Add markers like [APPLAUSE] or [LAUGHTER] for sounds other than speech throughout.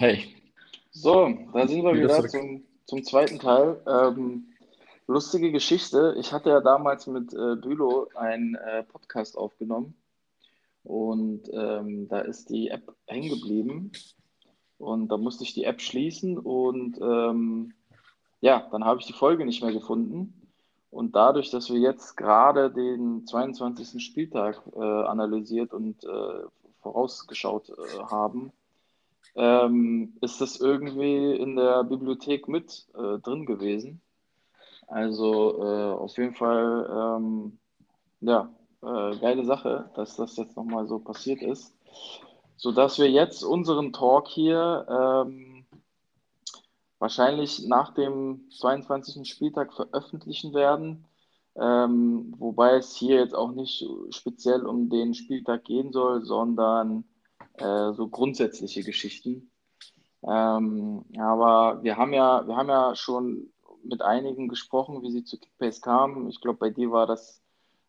Hey. So, da sind wir wieder zum, zum zweiten Teil. Ähm, lustige Geschichte. Ich hatte ja damals mit äh, Bülow einen äh, Podcast aufgenommen und ähm, da ist die App hängen geblieben und da musste ich die App schließen und ähm, ja, dann habe ich die Folge nicht mehr gefunden. Und dadurch, dass wir jetzt gerade den 22. Spieltag äh, analysiert und äh, vorausgeschaut äh, haben, ähm, ist das irgendwie in der Bibliothek mit äh, drin gewesen. Also äh, auf jeden Fall, ähm, ja, äh, geile Sache, dass das jetzt nochmal so passiert ist. Sodass wir jetzt unseren Talk hier ähm, wahrscheinlich nach dem 22. Spieltag veröffentlichen werden. Ähm, wobei es hier jetzt auch nicht speziell um den Spieltag gehen soll, sondern äh, so grundsätzliche Geschichten. Ähm, aber wir haben ja, wir haben ja schon mit einigen gesprochen, wie sie zu Kickbase kamen. Ich glaube, bei dir war das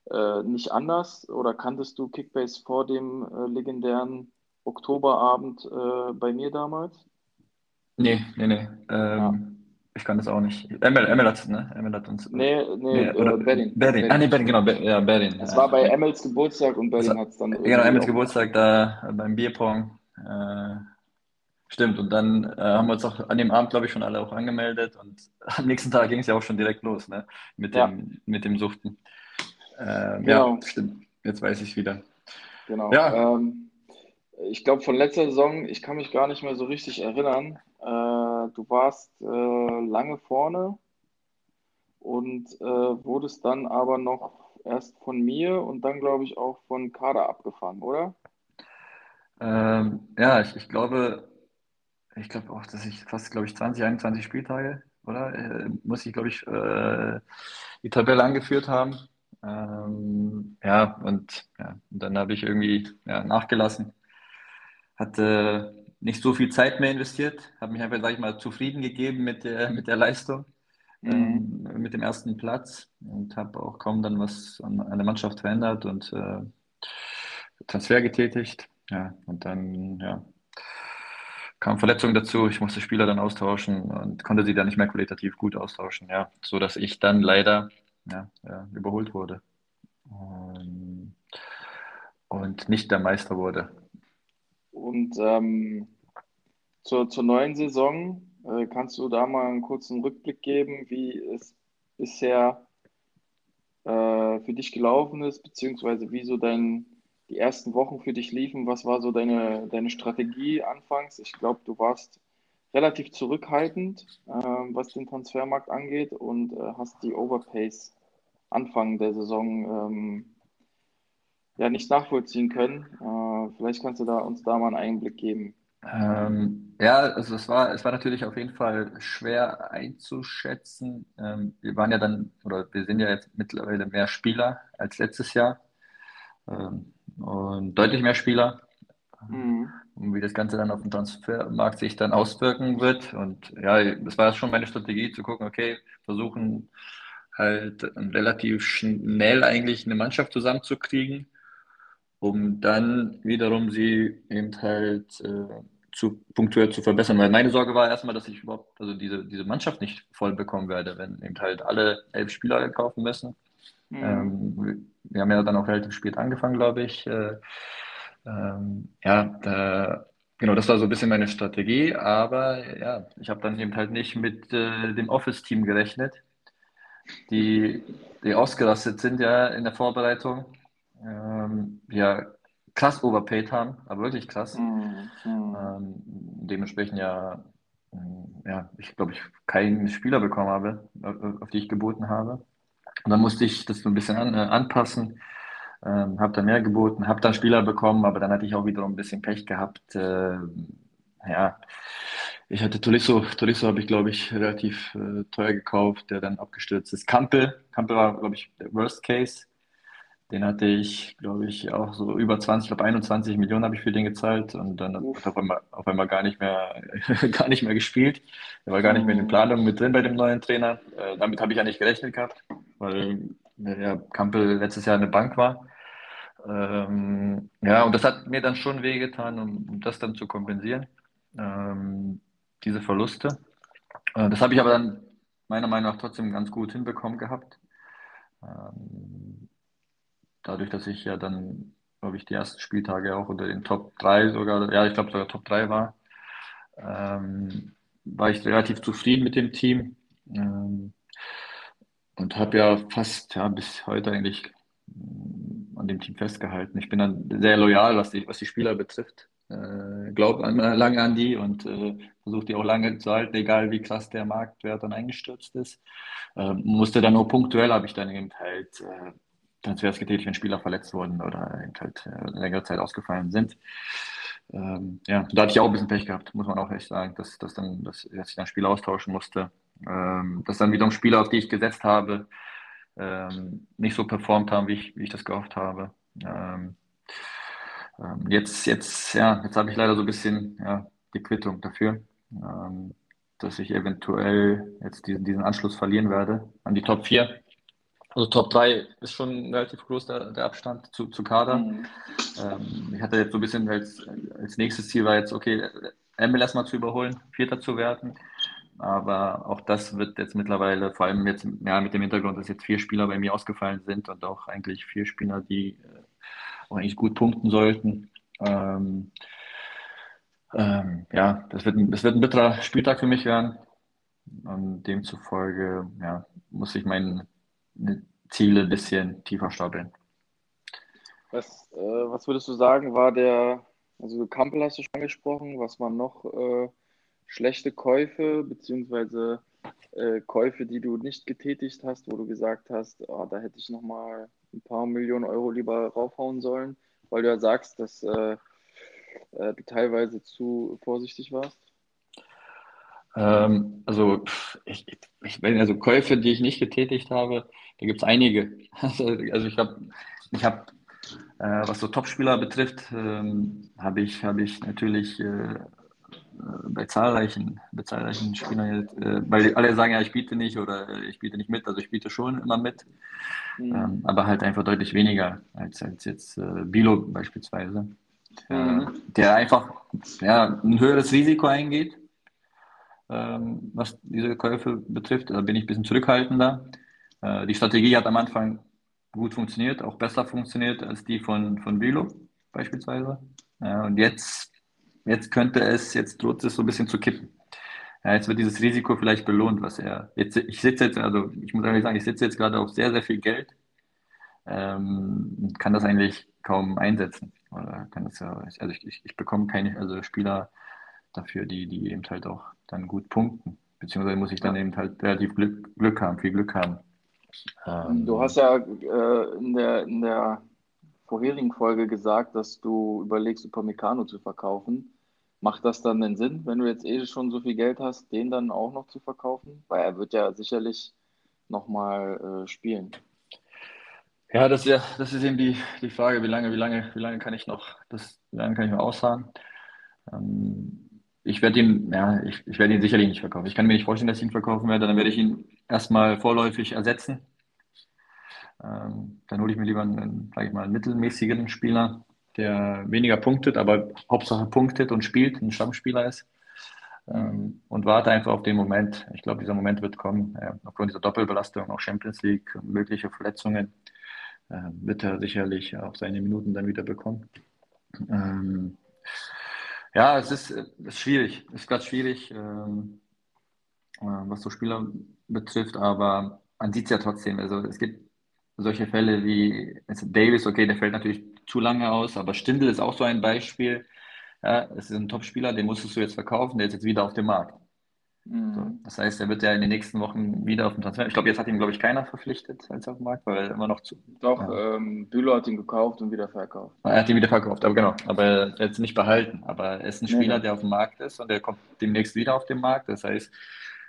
äh, nicht anders. Oder kanntest du Kickbase vor dem äh, legendären Oktoberabend äh, bei mir damals? Nee, nee, nee. Ähm, ja. Ich kann das auch nicht. Emil, Emil hat ne? Emil hat uns. Nee, nee, nee oder, äh, Berlin. Berlin. Ah, nee, Berlin, genau. Be ja, Berlin. Es war bei Emils Geburtstag und Berlin hat es dann. Genau, Emils Geburtstag da beim Bierpong. Äh, stimmt. Und dann äh, haben wir uns auch an dem Abend, glaube ich, schon alle auch angemeldet. Und [LAUGHS] am nächsten Tag ging es ja auch schon direkt los, ne? Mit dem, ja. mit dem Suchten. Äh, genau. Ja, stimmt. Jetzt weiß ich wieder. Genau. Ja. Ähm, ich glaube, von letzter Saison, ich kann mich gar nicht mehr so richtig erinnern. Äh, du warst äh, lange vorne und äh, wurdest dann aber noch erst von mir und dann, glaube ich, auch von Kader abgefangen, oder? Ähm, ja, ich, ich glaube, ich glaube auch, dass ich fast, glaube ich, 20, 21 Spieltage, oder? Äh, muss ich, glaube ich, äh, die Tabelle angeführt haben. Ähm, ja, und, ja, und dann habe ich irgendwie ja, nachgelassen. Hatte nicht so viel Zeit mehr investiert, habe mich einfach, sage ich mal, zufrieden gegeben mit der, mit der Leistung, mhm. ähm, mit dem ersten Platz und habe auch kaum dann was an, an der Mannschaft verändert und äh, Transfer getätigt. Ja, und dann, ja, kam Verletzung dazu. Ich musste Spieler dann austauschen und konnte sie dann nicht mehr qualitativ gut austauschen, ja, so dass ich dann leider ja, ja, überholt wurde ähm, und nicht der Meister wurde. Und ähm, zur, zur neuen Saison, äh, kannst du da mal einen kurzen Rückblick geben, wie es bisher äh, für dich gelaufen ist, beziehungsweise wie so dein, die ersten Wochen für dich liefen? Was war so deine, deine Strategie anfangs? Ich glaube, du warst relativ zurückhaltend, äh, was den Transfermarkt angeht und äh, hast die Overpace Anfang der Saison ähm, ja nicht nachvollziehen können. Äh, vielleicht kannst du da, uns da mal einen Einblick geben. Ähm, ja, also es war, es war natürlich auf jeden Fall schwer einzuschätzen. Ähm, wir waren ja dann, oder wir sind ja jetzt mittlerweile mehr Spieler als letztes Jahr ähm, und deutlich mehr Spieler. Mhm. Und wie das Ganze dann auf dem Transfermarkt sich dann auswirken wird. Und ja, das war schon meine Strategie, zu gucken, okay, versuchen halt relativ schnell eigentlich eine Mannschaft zusammenzukriegen um dann wiederum sie eben halt äh, zu, punktuell zu verbessern. Weil meine Sorge war erstmal, dass ich überhaupt, also diese, diese Mannschaft nicht voll bekommen werde, wenn eben halt alle elf Spieler kaufen müssen. Mhm. Ähm, wir haben ja dann auch relativ spät angefangen, glaube ich. Äh, ähm, ja, da, genau, das war so ein bisschen meine Strategie, aber ja, ich habe dann eben halt nicht mit äh, dem Office-Team gerechnet, die, die ausgerastet sind ja in der Vorbereitung ähm, ja krass overpaid haben, aber wirklich krass. Mhm. Ähm, dementsprechend ja, mm, ja, ich glaube, ich keinen Spieler bekommen habe, auf, auf die ich geboten habe. Und dann musste ich das so ein bisschen an, äh, anpassen, ähm, habe dann mehr geboten, habe dann Spieler bekommen, aber dann hatte ich auch wiederum ein bisschen Pech gehabt. Äh, ja, ich hatte Tolisso, Tolisso habe ich, glaube ich, relativ äh, teuer gekauft, der dann abgestürzt ist. Kampel, Kampel war, glaube ich, der Worst Case. Den hatte ich, glaube ich, auch so über 20, ich glaube 21 Millionen habe ich für den gezahlt und dann hat er auf einmal, auf einmal gar nicht mehr, [LAUGHS] gar nicht mehr gespielt. Er war gar nicht mehr in den Planungen mit drin bei dem neuen Trainer. Äh, damit habe ich ja nicht gerechnet gehabt, weil ja, Kampel letztes Jahr eine Bank war. Ähm, ja, und das hat mir dann schon wehgetan, um, um das dann zu kompensieren. Ähm, diese Verluste. Äh, das habe ich aber dann meiner Meinung nach trotzdem ganz gut hinbekommen gehabt. Ähm, dadurch, dass ich ja dann, glaube ich, die ersten Spieltage auch unter den Top 3 sogar, ja, ich glaube sogar Top 3 war, ähm, war ich relativ zufrieden mit dem Team ähm, und habe ja fast ja, bis heute eigentlich mm, an dem Team festgehalten. Ich bin dann sehr loyal, was die, was die Spieler betrifft. Äh, glaube an, lange an die und äh, versuche die auch lange zu halten, egal wie krass der Marktwert dann eingestürzt ist. Äh, musste dann nur punktuell, habe ich dann eben halt äh, Transfers getätigt, wenn Spieler verletzt wurden oder halt äh, längere Zeit ausgefallen sind. Ähm, ja, da hatte ich auch ein bisschen Pech gehabt, muss man auch echt sagen, dass, dass, dann, dass, dass ich dann Spieler austauschen musste. Ähm, dass dann wiederum Spieler, auf die ich gesetzt habe, ähm, nicht so performt haben, wie ich, wie ich das gehofft habe. Ähm, ähm, jetzt, jetzt, ja, jetzt habe ich leider so ein bisschen ja, die Quittung dafür, ähm, dass ich eventuell jetzt diesen, diesen Anschluss verlieren werde an die Top 4. Also Top 3 ist schon relativ groß der, der Abstand zu, zu Kader. Mhm. Ähm, ich hatte jetzt so ein bisschen als, als nächstes Ziel war jetzt, okay, MLS mal zu überholen, Vierter zu werden. Aber auch das wird jetzt mittlerweile, vor allem jetzt ja, mit dem Hintergrund, dass jetzt vier Spieler bei mir ausgefallen sind und auch eigentlich vier Spieler, die äh, auch eigentlich gut punkten sollten. Ähm, ähm, ja, das wird, ein, das wird ein bitterer Spieltag für mich werden. Und demzufolge ja, muss ich meine Ziele ein bisschen tiefer stapeln. Was, äh, was würdest du sagen, war der, also Kampel hast du schon angesprochen, was waren noch äh, schlechte Käufe, beziehungsweise äh, Käufe, die du nicht getätigt hast, wo du gesagt hast, oh, da hätte ich nochmal ein paar Millionen Euro lieber raufhauen sollen, weil du ja sagst, dass äh, äh, du teilweise zu vorsichtig warst? Ähm, also, ich, ich, also Käufe, die ich nicht getätigt habe, da gibt es einige. [LAUGHS] Also, also ich habe, ich hab, äh, was so Topspieler betrifft, ähm, habe ich, hab ich natürlich äh, bei zahlreichen, bei zahlreichen Spielern, äh, weil alle sagen ja, ich biete nicht oder äh, ich biete nicht mit, also ich biete schon immer mit, mhm. ähm, aber halt einfach deutlich weniger als, als jetzt äh, Bilo beispielsweise, äh, mhm. der einfach ja, ein höheres Risiko eingeht, ähm, was diese Käufe betrifft. Da bin ich ein bisschen zurückhaltender. Äh, die Strategie hat am Anfang gut funktioniert, auch besser funktioniert als die von, von Bilo beispielsweise. Ja, und jetzt jetzt könnte es, jetzt droht es so ein bisschen zu kippen. Ja, jetzt wird dieses Risiko vielleicht belohnt, was er. Jetzt, ich sitze jetzt, also ich muss ehrlich sagen, ich sitze jetzt gerade auf sehr, sehr viel Geld. Ähm, kann das eigentlich kaum einsetzen. Oder kann das ja, also ich, ich, ich bekomme keine also Spieler dafür, die, die eben halt auch dann gut punkten. Beziehungsweise muss ich dann eben halt relativ Glück, Glück haben, viel Glück haben. Ähm, du hast ja äh, in, der, in der vorherigen Folge gesagt, dass du überlegst, Upamecano zu verkaufen. Macht das dann den Sinn, wenn du jetzt eh schon so viel Geld hast, den dann auch noch zu verkaufen? Weil er wird ja sicherlich nochmal äh, spielen. Ja, das ist ja, das ist eben die, die Frage, wie lange, wie lange, wie lange kann ich noch, das, wie lange kann ich noch ausharren? Ähm, ich werde ihn, ja, ich, ich werde ihn sicherlich nicht verkaufen. Ich kann mir nicht vorstellen, dass ich ihn verkaufen werde. Dann werde ich ihn erstmal vorläufig ersetzen ähm, dann hole ich mir lieber einen, sage ich mal, mittelmäßigen Spieler, der weniger punktet, aber Hauptsache punktet und spielt, ein Stammspieler ist. Ähm, und warte einfach auf den Moment. Ich glaube, dieser Moment wird kommen. Äh, aufgrund dieser Doppelbelastung, auch Champions League, mögliche Verletzungen, äh, wird er sicherlich auch seine Minuten dann wieder bekommen. Ähm, ja, es ist, ist schwierig. Es ist gerade schwierig, ähm, äh, was so Spieler betrifft, aber man sieht es ja trotzdem. Also es gibt solche Fälle wie Davis, okay, der fällt natürlich zu lange aus, aber Stindl ist auch so ein Beispiel. Ja, es ist ein Top-Spieler, den musstest du jetzt verkaufen, der ist jetzt wieder auf dem Markt. Mhm. So, das heißt, er wird ja in den nächsten Wochen wieder auf dem Transfer. Ich glaube, jetzt hat ihn, glaube ich, keiner verpflichtet als auf dem Markt, weil er immer noch zu. Doch, ja. ähm, Bülow hat ihn gekauft und wieder verkauft. Er hat ihn wieder verkauft, aber genau. Aber er hat ihn nicht behalten. Aber er ist ein Spieler, nee. der auf dem Markt ist und der kommt demnächst wieder auf den Markt. Das heißt,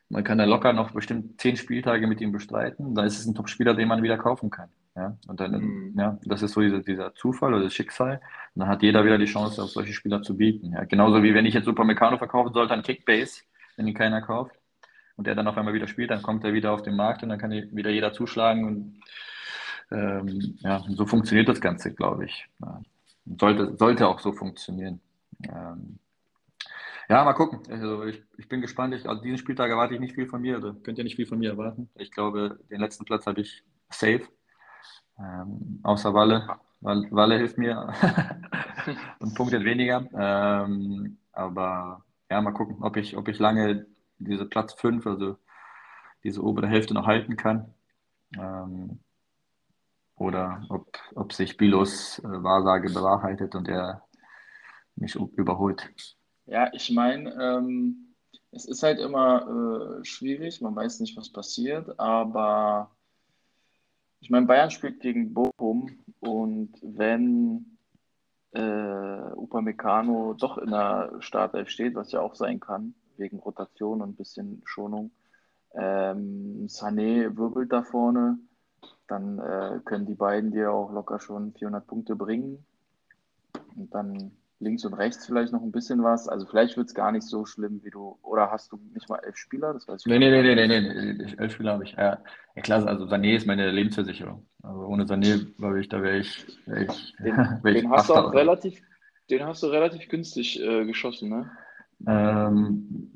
man kann da locker noch bestimmt zehn Spieltage mit ihm bestreiten. Da ist es ein Top-Spieler, den man wieder kaufen kann. Ja, und dann, mhm. ja, das ist so dieser, dieser Zufall oder das Schicksal. Und dann hat jeder wieder die Chance, auf solche Spieler zu bieten. Ja, genauso wie wenn ich jetzt Super Meccano verkaufen sollte an Kickbase, wenn ihn keiner kauft und der dann auf einmal wieder spielt, dann kommt er wieder auf den Markt und dann kann wieder jeder zuschlagen. Und ähm, ja, so funktioniert das Ganze, glaube ich. Ja, sollte, sollte auch so funktionieren. Ähm, Ja, mal gucken. Also ich, ich bin gespannt. Ich, also diesen Spieltag erwarte ich nicht viel von mir. Also könnt ihr nicht viel von mir erwarten. Ich glaube, den letzten Platz habe ich safe. Ähm, außer Walle. Walle, Walle hilft mir [LAUGHS] und punktet weniger. Ähm, aber ja, mal gucken, ob ich, ob ich lange diese Platz 5, also diese obere Hälfte noch halten kann. Ähm, oder ob, ob sich Bilos äh, Wahrsage bewahrheitet und er mich überholt. Ja, ich meine, ähm, es ist halt immer äh, schwierig, man weiß nicht, was passiert, aber ich meine, Bayern spielt gegen Bochum und wenn äh, Upamecano doch in der Startelf steht, was ja auch sein kann, wegen Rotation und ein bisschen Schonung, ähm, Sané wirbelt da vorne, dann äh, können die beiden dir auch locker schon 400 Punkte bringen. Und dann links und rechts vielleicht noch ein bisschen was. Also vielleicht wird es gar nicht so schlimm, wie du. Oder hast du nicht mal elf Spieler? Das weiß ich nee, nee, nee, nee, nee, nee, elf Spieler habe ich. Ja, ja klar, also Sané ist meine Lebensversicherung. Also ohne Sané, glaube ich, da wäre ich, wär ich. Den, [LAUGHS] wär den hast du auch relativ, den hast du relativ günstig äh, geschossen, ne? Ähm,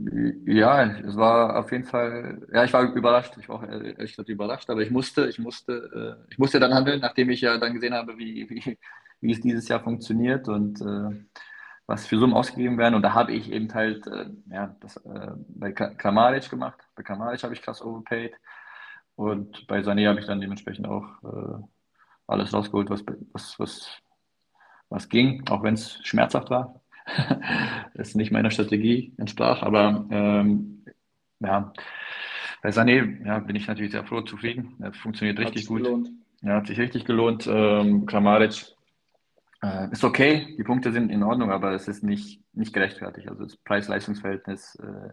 ja, es war auf jeden Fall, ja, ich war überrascht, ich war auch ehrlich gesagt überrascht, aber ich musste, ich musste, äh, ich musste dann handeln, nachdem ich ja dann gesehen habe, wie, wie, wie es dieses Jahr funktioniert und äh, was für Summen ausgegeben werden. Und da habe ich eben halt, äh, ja, das äh, bei Kramaric gemacht. Bei Kramaric habe ich krass overpaid. Und bei Sané habe ich dann dementsprechend auch äh, alles rausgeholt, was, was, was, was ging, auch wenn es schmerzhaft war. [LAUGHS] es nicht meiner Strategie entsprach. Aber ähm, ja, bei Sané ja, bin ich natürlich sehr froh, zufrieden. Er funktioniert richtig gut. Gelohnt. Ja, hat sich richtig gelohnt. Ähm, Kramaric äh, ist okay, die Punkte sind in Ordnung, aber es ist nicht, nicht gerechtfertigt. Also das Preis-Leistungs-Verhältnis äh,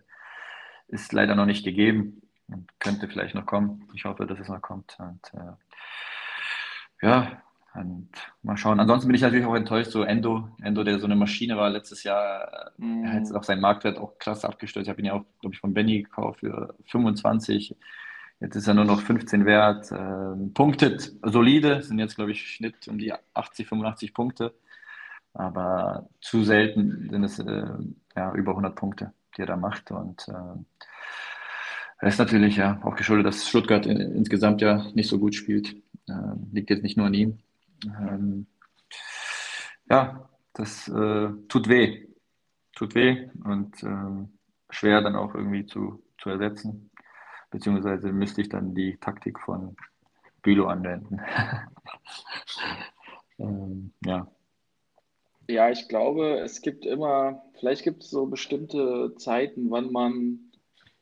ist leider noch nicht gegeben und könnte vielleicht noch kommen. Ich hoffe, dass es noch kommt. Und äh, ja, und mal schauen. Ansonsten bin ich natürlich auch enttäuscht, so Endo, Endo, der so eine Maschine war letztes Jahr, er hat mhm. auch seinen Marktwert auch krass abgestürzt. Ich habe ihn ja auch, glaube ich, von Benny gekauft für 25. Jetzt ist er nur noch 15 wert. Ähm, punktet solide, sind jetzt, glaube ich, Schnitt um die 80, 85 Punkte. Aber zu selten sind es äh, ja, über 100 Punkte, die er da macht. Und äh, er ist natürlich ja auch geschuldet, dass Stuttgart in, insgesamt ja nicht so gut spielt. Äh, liegt jetzt nicht nur an ihm. Ähm, ja, das äh, tut weh. Tut weh und ähm, schwer dann auch irgendwie zu, zu ersetzen beziehungsweise müsste ich dann die Taktik von Bülow anwenden. [LAUGHS] ähm, ja. Ja, ich glaube, es gibt immer, vielleicht gibt es so bestimmte Zeiten, wann man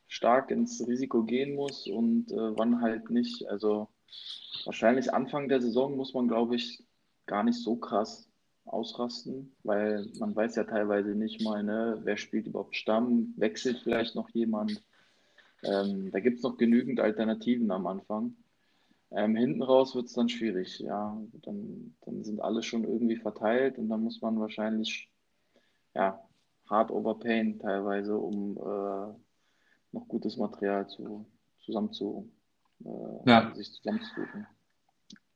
stark ins Risiko gehen muss und äh, wann halt nicht. Also wahrscheinlich Anfang der Saison muss man, glaube ich, gar nicht so krass ausrasten, weil man weiß ja teilweise nicht mal, ne, wer spielt überhaupt Stamm, wechselt vielleicht noch jemand. Ähm, da gibt es noch genügend Alternativen am Anfang. Ähm, hinten raus wird es dann schwierig, ja. Dann, dann sind alle schon irgendwie verteilt und dann muss man wahrscheinlich ja, hart overpayen teilweise, um äh, noch gutes Material zu, zusammen zu, äh, ja. sich zusammenzusuchen.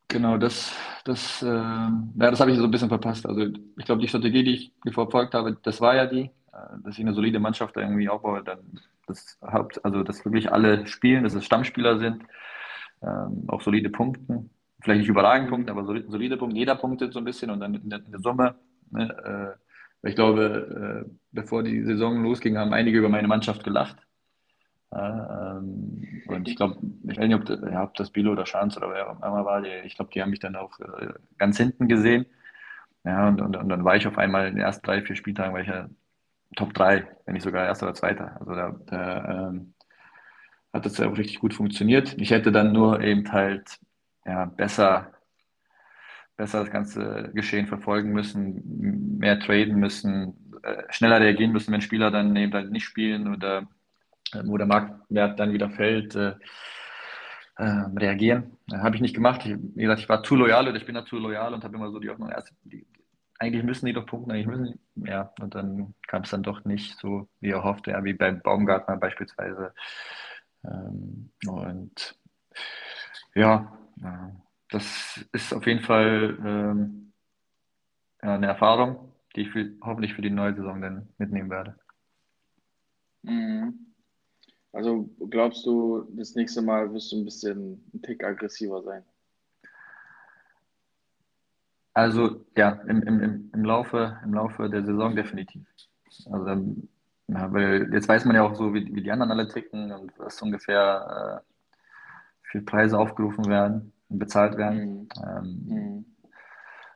Genau, das, das, äh, ja, das habe ich so ein bisschen verpasst. Also ich glaube, die Strategie, die ich verfolgt habe, das war ja die, dass ich eine solide Mannschaft irgendwie aufbaue, dann das Haupt, also dass wirklich alle spielen, dass es Stammspieler sind, ähm, auch solide Punkten. Vielleicht nicht überragend Punkte, aber solide, solide Punkte. Jeder punktet so ein bisschen und dann in der, in der Summe. Ne, äh, ich glaube, äh, bevor die Saison losging, haben einige über meine Mannschaft gelacht. Ähm, und ich glaube, ich weiß nicht, ob, das, ja, ob das Bilo oder Schanz oder wer auch immer war, die, ich glaube, die haben mich dann auch äh, ganz hinten gesehen. Ja, und, und, und, dann war ich auf einmal in den ersten drei, vier Spieltagen, weil ich ja Top 3, wenn nicht sogar erster oder zweiter. Also da, da ähm, hat das ja auch richtig gut funktioniert. Ich hätte dann nur eben halt ja, besser, besser das ganze Geschehen verfolgen müssen, mehr traden müssen, äh, schneller reagieren müssen, wenn Spieler dann eben halt nicht spielen oder äh, wo der Marktwert dann wieder fällt. Äh, äh, reagieren. Habe ich nicht gemacht. Ich, wie gesagt, ich war zu loyal oder ich bin da zu loyal und habe immer so die Hoffnung, erst die, eigentlich müssen die doch punkten, eigentlich müssen ja, und dann kam es dann doch nicht so, wie er hoffte, ja, wie beim Baumgartner beispielsweise. Ähm, und ja, das ist auf jeden Fall ähm, eine Erfahrung, die ich für, hoffentlich für die neue Saison dann mitnehmen werde. Mhm. Also glaubst du, das nächste Mal wirst du ein bisschen ein Tick aggressiver sein? Also ja, im, im, im, Laufe, im Laufe der Saison definitiv. Also, ja, weil jetzt weiß man ja auch so, wie, wie die anderen alle ticken und was ungefähr äh, für Preise aufgerufen werden und bezahlt werden. Mhm. Ähm, mhm.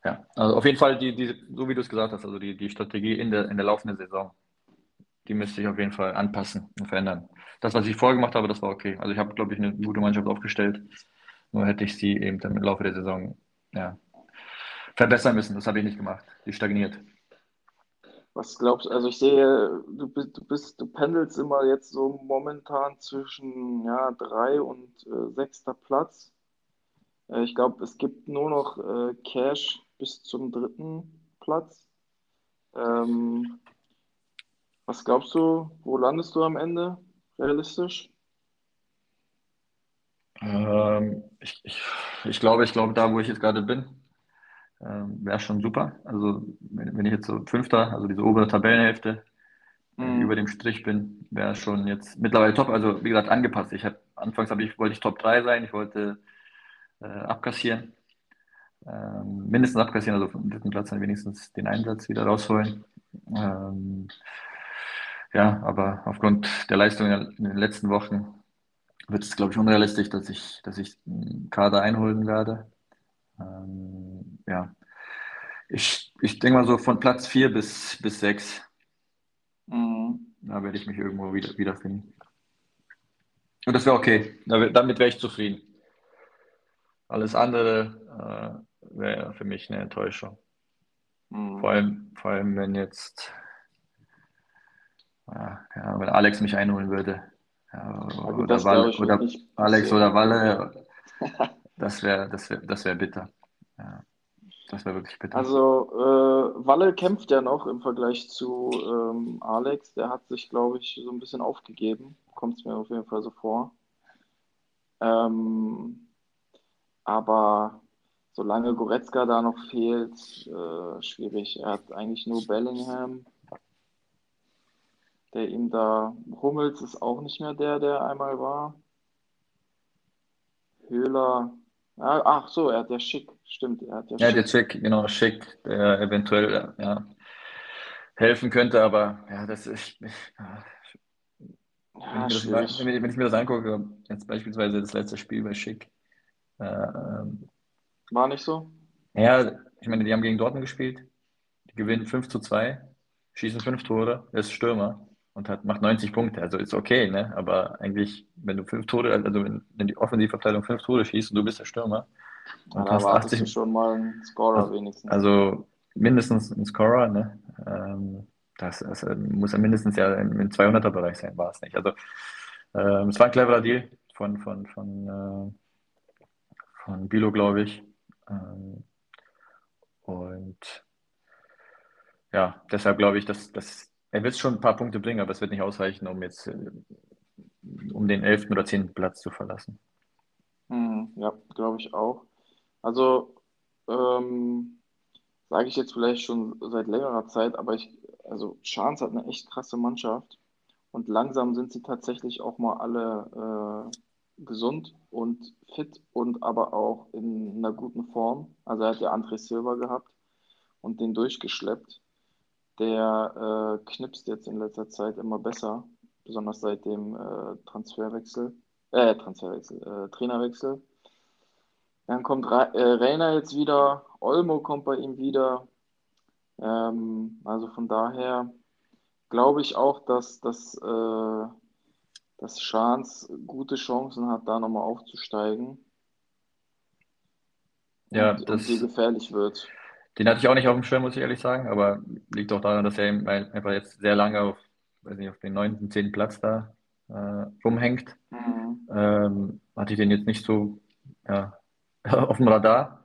Ja, also auf jeden Fall, die, die, so wie du es gesagt hast, also die, die Strategie in der, in der laufenden Saison, die müsste ich auf jeden Fall anpassen und verändern. Das, was ich vorher gemacht habe, das war okay. Also ich habe, glaube ich, eine gute Mannschaft aufgestellt. Nur hätte ich sie eben dann im Laufe der Saison ja, verbessern müssen. Das habe ich nicht gemacht. Die stagniert. Was glaubst du? Also ich sehe, du bist, du bist, du pendelst immer jetzt so momentan zwischen ja, drei und äh, sechster Platz. Äh, ich glaube, es gibt nur noch äh, Cash bis zum dritten Platz. Ähm, was glaubst du, wo landest du am Ende realistisch? Ähm, ich, ich, ich glaube, ich glaube, da, wo ich jetzt gerade bin, ähm, wäre schon super. Also, wenn, wenn, ich jetzt so Fünfter, also diese obere Tabellenhälfte, mhm. über dem Strich bin, wäre schon jetzt mittlerweile top. Also, wie gesagt, angepasst. Ich habe anfangs habe ich, wollte ich Top 3 sein, ich wollte äh, abkassieren. Ähm, mindestens abkassieren, also vom dritten Platz dann wenigstens den Einsatz wieder rausholen. Ähm, ja, aber aufgrund der Leistung in den letzten Wochen wird es, glaube ich, unrealistisch, dass ich, dass ich einen Kader einholen werde. Ähm, ja, ich, ich denke mal so von Platz 4 bis, bis 6. Mhm. Da werde ich mich irgendwo wieder, wiederfinden. Und das wäre okay. Damit wäre ich zufrieden. Alles andere äh, wäre für mich eine Enttäuschung. Mhm. Vor, allem, vor allem, wenn jetzt ja, wenn Alex mich einholen würde. Ja, oder, Walle, oder Alex oder Walle. Das wäre das wär, das wär bitter. Das wäre wirklich bitter. Also äh, Walle kämpft ja noch im Vergleich zu ähm, Alex. Der hat sich, glaube ich, so ein bisschen aufgegeben. Kommt es mir auf jeden Fall so vor. Ähm, aber solange Goretzka da noch fehlt, äh, schwierig. Er hat eigentlich nur Bellingham der ihm da, Hummels ist auch nicht mehr der, der einmal war. Höhler, ach so, er hat ja Schick, stimmt, er hat ja, ja der Schick, genau, Schick, der eventuell ja, helfen könnte, aber ja, das ist, [LAUGHS] ja, wenn, ich das, wenn, ich, wenn, ich mir das angucke, jetzt beispielsweise das letzte Spiel bei Schick, äh, ähm, war nicht so? Ja, ich meine, die haben gegen Dortmund gespielt, die gewinnen 5 zu 2, schießen 5 Tore, er ist Stürmer und hat, macht 90 Punkte. Also ist okay, ne? Aber eigentlich, wenn du fünf Tore, also wenn, wenn die Offensivabteilung fünf Tore schießt und du bist der Stürmer und ja, hast 80 schon mal einen Scorer also, wenigstens. Also mindestens ein Scorer, ne? Ähm, das, das, muss ja mindestens ja im, im 200er-Bereich sein, war es nicht. Also ähm, es war ein cleverer Deal von, von, von, äh, von Bilo, glaube ich. Ähm, und ja, deshalb glaube ich, dass, dass er wird schon ein paar Punkte bringen, aber es wird nicht ausreichen, um jetzt äh, um den elften oder zehnten Platz zu verlassen. Hm, ja, glaube ich auch. Also ähm, sage ich jetzt vielleicht schon seit längerer Zeit, aber ich, also Chance hat eine echt krasse Mannschaft und langsam sind sie tatsächlich auch mal alle äh, gesund und fit und aber auch in einer guten Form. Also er hat ja André Silva gehabt und den durchgeschleppt der äh, knipst jetzt in letzter Zeit immer besser, besonders seit dem äh, Transferwechsel, äh, Transferwechsel, äh, Trainerwechsel. Dann kommt Ra äh, Reiner jetzt wieder, Olmo kommt bei ihm wieder. Ähm, also von daher glaube ich auch, dass, dass, äh, dass Schans gute Chancen hat, da nochmal aufzusteigen. Ja, und, das, und gefährlich wird. Den hatte ich auch nicht auf dem Schirm, muss ich ehrlich sagen, aber liegt auch daran, dass er einfach jetzt sehr lange auf, weiß nicht, auf den neunten, zehnten Platz da äh, rumhängt. Mhm. Ähm, hatte ich den jetzt nicht so ja, [LAUGHS] auf dem Radar.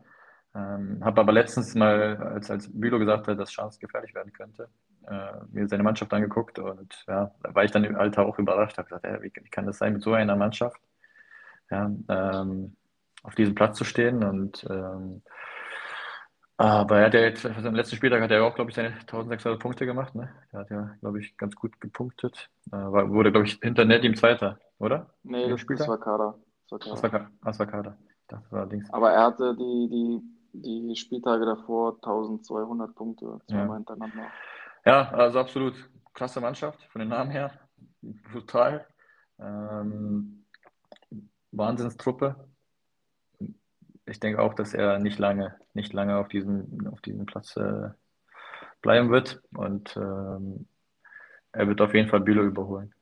Ähm, habe aber letztens mal, als, als Bülow gesagt hat, dass Chance gefährlich werden könnte, äh, mir seine Mannschaft angeguckt und ja, da war ich dann im Alter auch überrascht, habe gesagt, ja, wie, wie, kann das sein mit so einer Mannschaft ja, ähm, auf diesem Platz zu stehen und ähm, Aber er hat ja jetzt, also am letzten Spieltag hat er auch, glaube ich, seine 1600 Punkte gemacht. Ne? Der hat ja, glaube ich, ganz gut gepunktet. Äh, war, wurde, glaube ich, hinter Nedim Zweiter, oder? Nee, das war Kader. Das war Kader. Das war Kader. Das war Dings. Aber er hatte die, die, die Spieltage davor 1200 Punkte, zweimal ja. hintereinander. Ja, also absolut klasse Mannschaft von den Namen her. Brutal. Ähm, Wahnsinnstruppe. Ich denke auch, dass er nicht lange, nicht lange auf diesem, auf diesem Platz äh, bleiben wird. Und ähm, er wird auf jeden Fall Bülow überholen.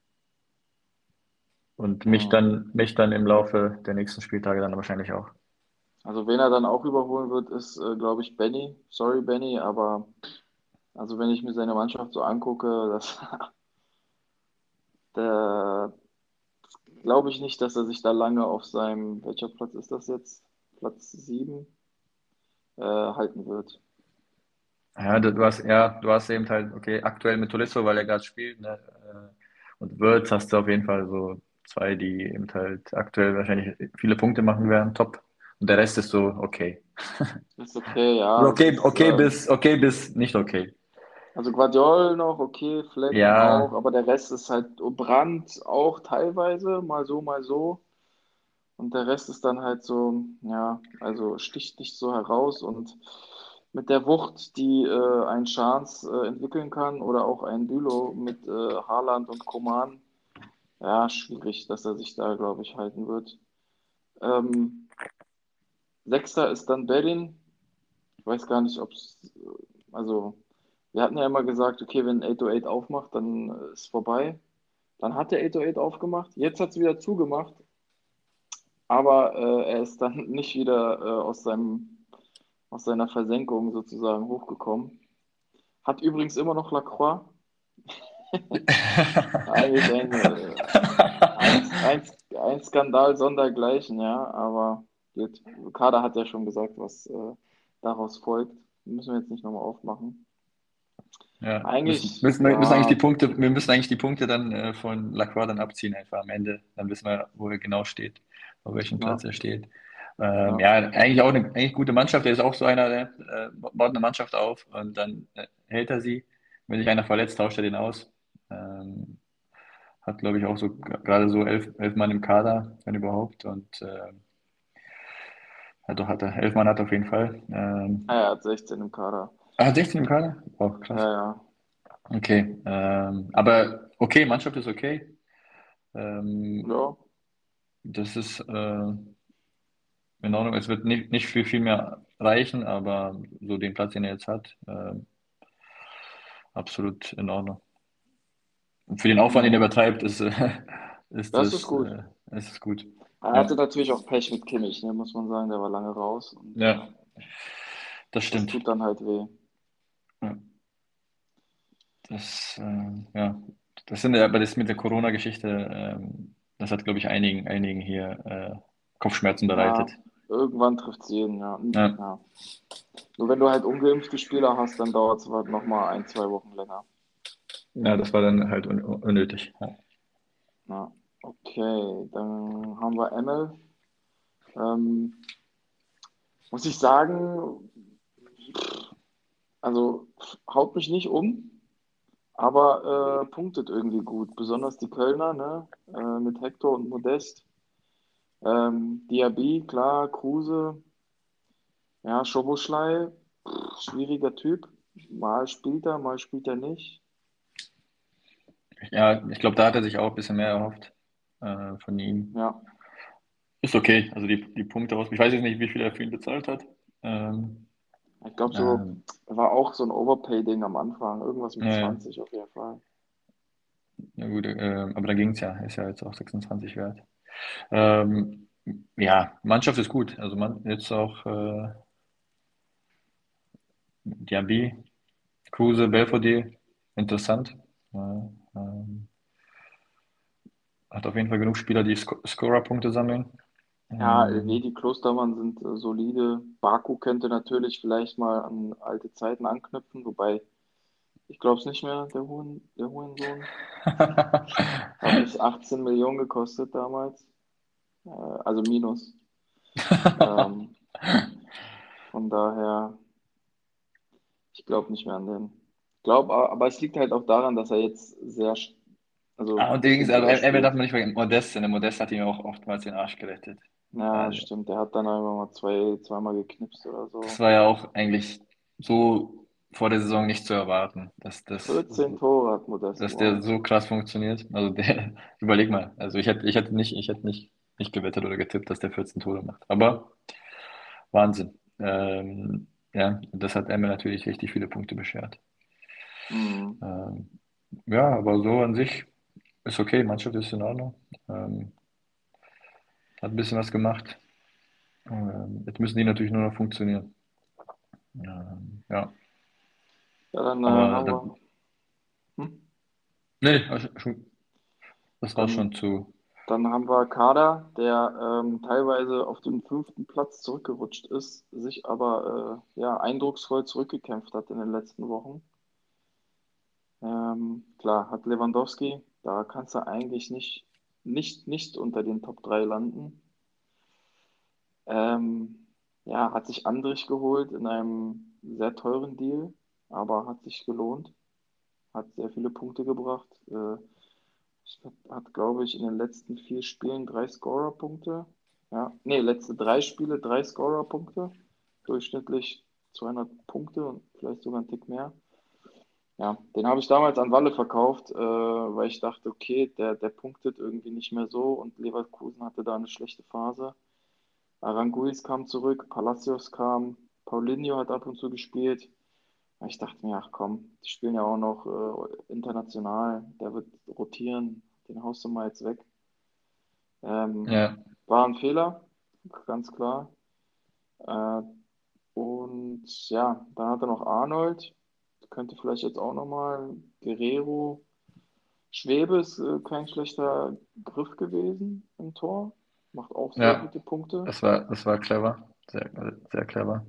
Und mich dann, mich dann im Laufe der nächsten Spieltage dann wahrscheinlich auch. Also wen er dann auch überholen wird, ist, äh, glaube ich, Benny. Sorry, Benny, aber also wenn ich mir seine Mannschaft so angucke, das [LAUGHS] glaube ich nicht, dass er sich da lange auf seinem, welcher Platz ist das jetzt? Platz 7 äh, halten wird. Ja, du hast, ja, du hast eben halt, okay, aktuell mit Tolisso, weil er gerade spielt, ne, äh, und Wirtz hast du auf jeden Fall so zwei, die eben halt aktuell wahrscheinlich viele Punkte machen werden, top. Und der Rest ist so okay. [LAUGHS] Ist okay, ja. okay, okay, ist, bis, okay bis nicht okay. Also Guardiol noch, okay, Fleck ja. auch, aber der Rest ist halt Brand auch teilweise, mal so, mal so. Und der Rest ist dann halt so, ja, also sticht nicht so heraus und mit der Wucht, die äh, ein Chance äh, entwickeln kann oder auch ein Bülow mit äh, Haaland und Koman, ja, schwierig, dass er sich da, glaube ich, halten wird. Ähm, Sechster ist dann Berlin. Ich weiß gar nicht, ob es, also wir hatten ja immer gesagt, okay, wenn 808 aufmacht, dann ist es vorbei. Dann hat der 808 aufgemacht. Jetzt hat es wieder zugemacht. Aber äh, er ist dann nicht wieder äh, aus, seinem, aus seiner Versenkung sozusagen hochgekommen. Hat übrigens immer noch Lacroix. [LAUGHS] Eigentlich ein, äh, ein, ein, ein, Skandal sondergleichen, ja. Aber gut, Kader hat ja schon gesagt, was äh, daraus folgt. Müssen wir jetzt nicht nochmal aufmachen. Ja, eigentlich, müssen, müssen, müssen eigentlich die Punkte, wir müssen eigentlich die Punkte dann äh, von Lacroix dann abziehen, einfach am Ende. Dann wissen wir, wo er genau steht, auf welchem ja. Platz er steht. Ähm, ja. ja. eigentlich auch eine eigentlich gute Mannschaft. Er ist auch so einer, der äh, baut eine Mannschaft auf und dann äh, hält er sie. Wenn sich einer verletzt, tauscht er den aus. Ähm, hat, glaube ich, auch so gerade so elf, elf Mann im Kader, wenn überhaupt. Und äh, ja, doch hat er, elf Mann hat er auf jeden Fall. Ähm, ah, er hat 16 im Kader. Ah, 16 im Kader? Oh, krass. Ja, ja. Okay. Ähm, aber okay, Mannschaft ist okay. Ähm, ja. Das ist äh, in Ordnung. Es wird nicht, nicht viel, viel mehr reichen, aber so den Platz, den er jetzt hat, äh, absolut in Ordnung. Und für den Aufwand, den er übertreibt, ist, äh, [LAUGHS] ist das, das ist gut. Äh, ist gut. Er hatte natürlich auch Pech mit Kimmich, ne, muss man sagen. Der war lange raus. Und, ja, das stimmt. Das tut dann halt weh. Ja. Das, äh, ja, das sind aber das mit der Corona-Geschichte, ähm, das hat, glaube ich, einigen, einigen hier äh, Kopfschmerzen bereitet. Ja, irgendwann trifft es jeden, ja. Ja. ja. Nur wenn du halt ungeimpfte Spieler hast, dann dauert es halt nochmal ein, zwei Wochen länger. Ja, das war dann halt un unnötig. Ja. ja. Okay, dann haben wir Emil. Ähm, muss ich sagen, also haut mich nicht um, aber äh, punktet irgendwie gut. Besonders die Kölner, ne? Äh, mit Hector und Modest. Ähm, Diaby, klar, Kruse, ja, Schoboschlei, schwieriger Typ. Mal spielt er, mal spielt er nicht. Ja, ich glaube, da hat er sich auch ein bisschen mehr erhofft äh, von ihm. Ja. Ist okay, also die, die Punkte aus. Ich weiß jetzt nicht, wie viel er für ihn bezahlt hat. Ähm, ich glaube, so ähm, war auch so ein Overpay-Ding am Anfang, irgendwas mit Ja, 20 auf jeden Fall. ja gut, äh, aber da ging es ja, ist ja jetzt auch 26 wert. Ähm, ja, Mannschaft ist gut. Also man jetzt auch äh, Diaby, Kruse, Belfodil, interessant. Ja, ähm, hat auf jeden Fall genug Spieler, die Sc Scorer-Punkte sammeln. Ja, ähm, die Klostermann sind äh, solide. Baku könnte natürlich vielleicht mal an alte Zeiten anknüpfen, wobei ich glaube es nicht mehr, der, Huren, der Hurensohn. [LAUGHS] Hat mich 18 Millionen gekostet damals. Äh, also minus. ähm, von daher, Ich glaube nicht mehr an den. Ich glaube, aber es liegt halt auch daran, dass er jetzt sehr. Also, ah, und Dings, also Emil darf man nicht vergessen, Modest, der Modest hat ihm auch oftmals den Arsch gerettet. Ja, also, stimmt. Der hat dann einfach mal zwei, zweimal geknipst oder so. Das war ja auch eigentlich so vor der Saison nicht zu erwarten, dass das 14 Tore hat Modest. Dass der so krass funktioniert. Also der, [LAUGHS] überleg mal, also ich hätte ich hätte nicht ich hätte nicht nicht gewettet oder getippt, dass der 14 Tore macht, aber Wahnsinn. Ähm, ja, das hat Emma natürlich richtig viele Punkte beschert. Mhm. Ähm, ja, aber so an sich ist okay, Mannschaft ist in Ordnung. Ähm, hat ein bisschen was gemacht. Ähm, jetzt müssen die natürlich nur noch funktionieren. Ähm, ja. Ja, dann, äh, Aber dann hm? Nee, also das war schon zu. Dann haben wir Kader, der ähm, teilweise auf den fünften Platz zurückgerutscht ist, sich aber äh, ja, eindrucksvoll zurückgekämpft hat in den letzten Wochen. Ähm, klar, hat Lewandowski, da kannst du eigentlich nicht, nicht, nicht unter den Top 3 landen. Ähm, ja, hat sich Andrich geholt in einem sehr teuren Deal, aber hat sich gelohnt. Hat sehr viele Punkte gebracht. Äh, hat, glaube ich, in den letzten vier Spielen drei Scorer-Punkte. Ja, nee, letzte drei Spiele drei Scorer-Punkte. Durchschnittlich 200 Punkte und vielleicht sogar ein Tick mehr. Ja, den habe ich damals an Walle verkauft, äh, weil ich dachte, okay, der, der punktet irgendwie nicht mehr so und Leverkusen hatte da eine schlechte Phase. Aranguiz kam zurück, Palacios kam, Paulinho hat ab und zu gespielt. Ich dachte mir, ach komm, die spielen ja auch noch äh, international, der wird rotieren, den haust du mal jetzt weg. Ähm, ja. War ein Fehler, ganz klar. Äh, und ja, dann hat er noch Arnold, könnte vielleicht jetzt auch nochmal Guerrero. Schwebe ist äh, kein schlechter Griff gewesen im Tor. Macht auch sehr ja, gute Punkte. Das war, das war clever. Sehr, sehr clever.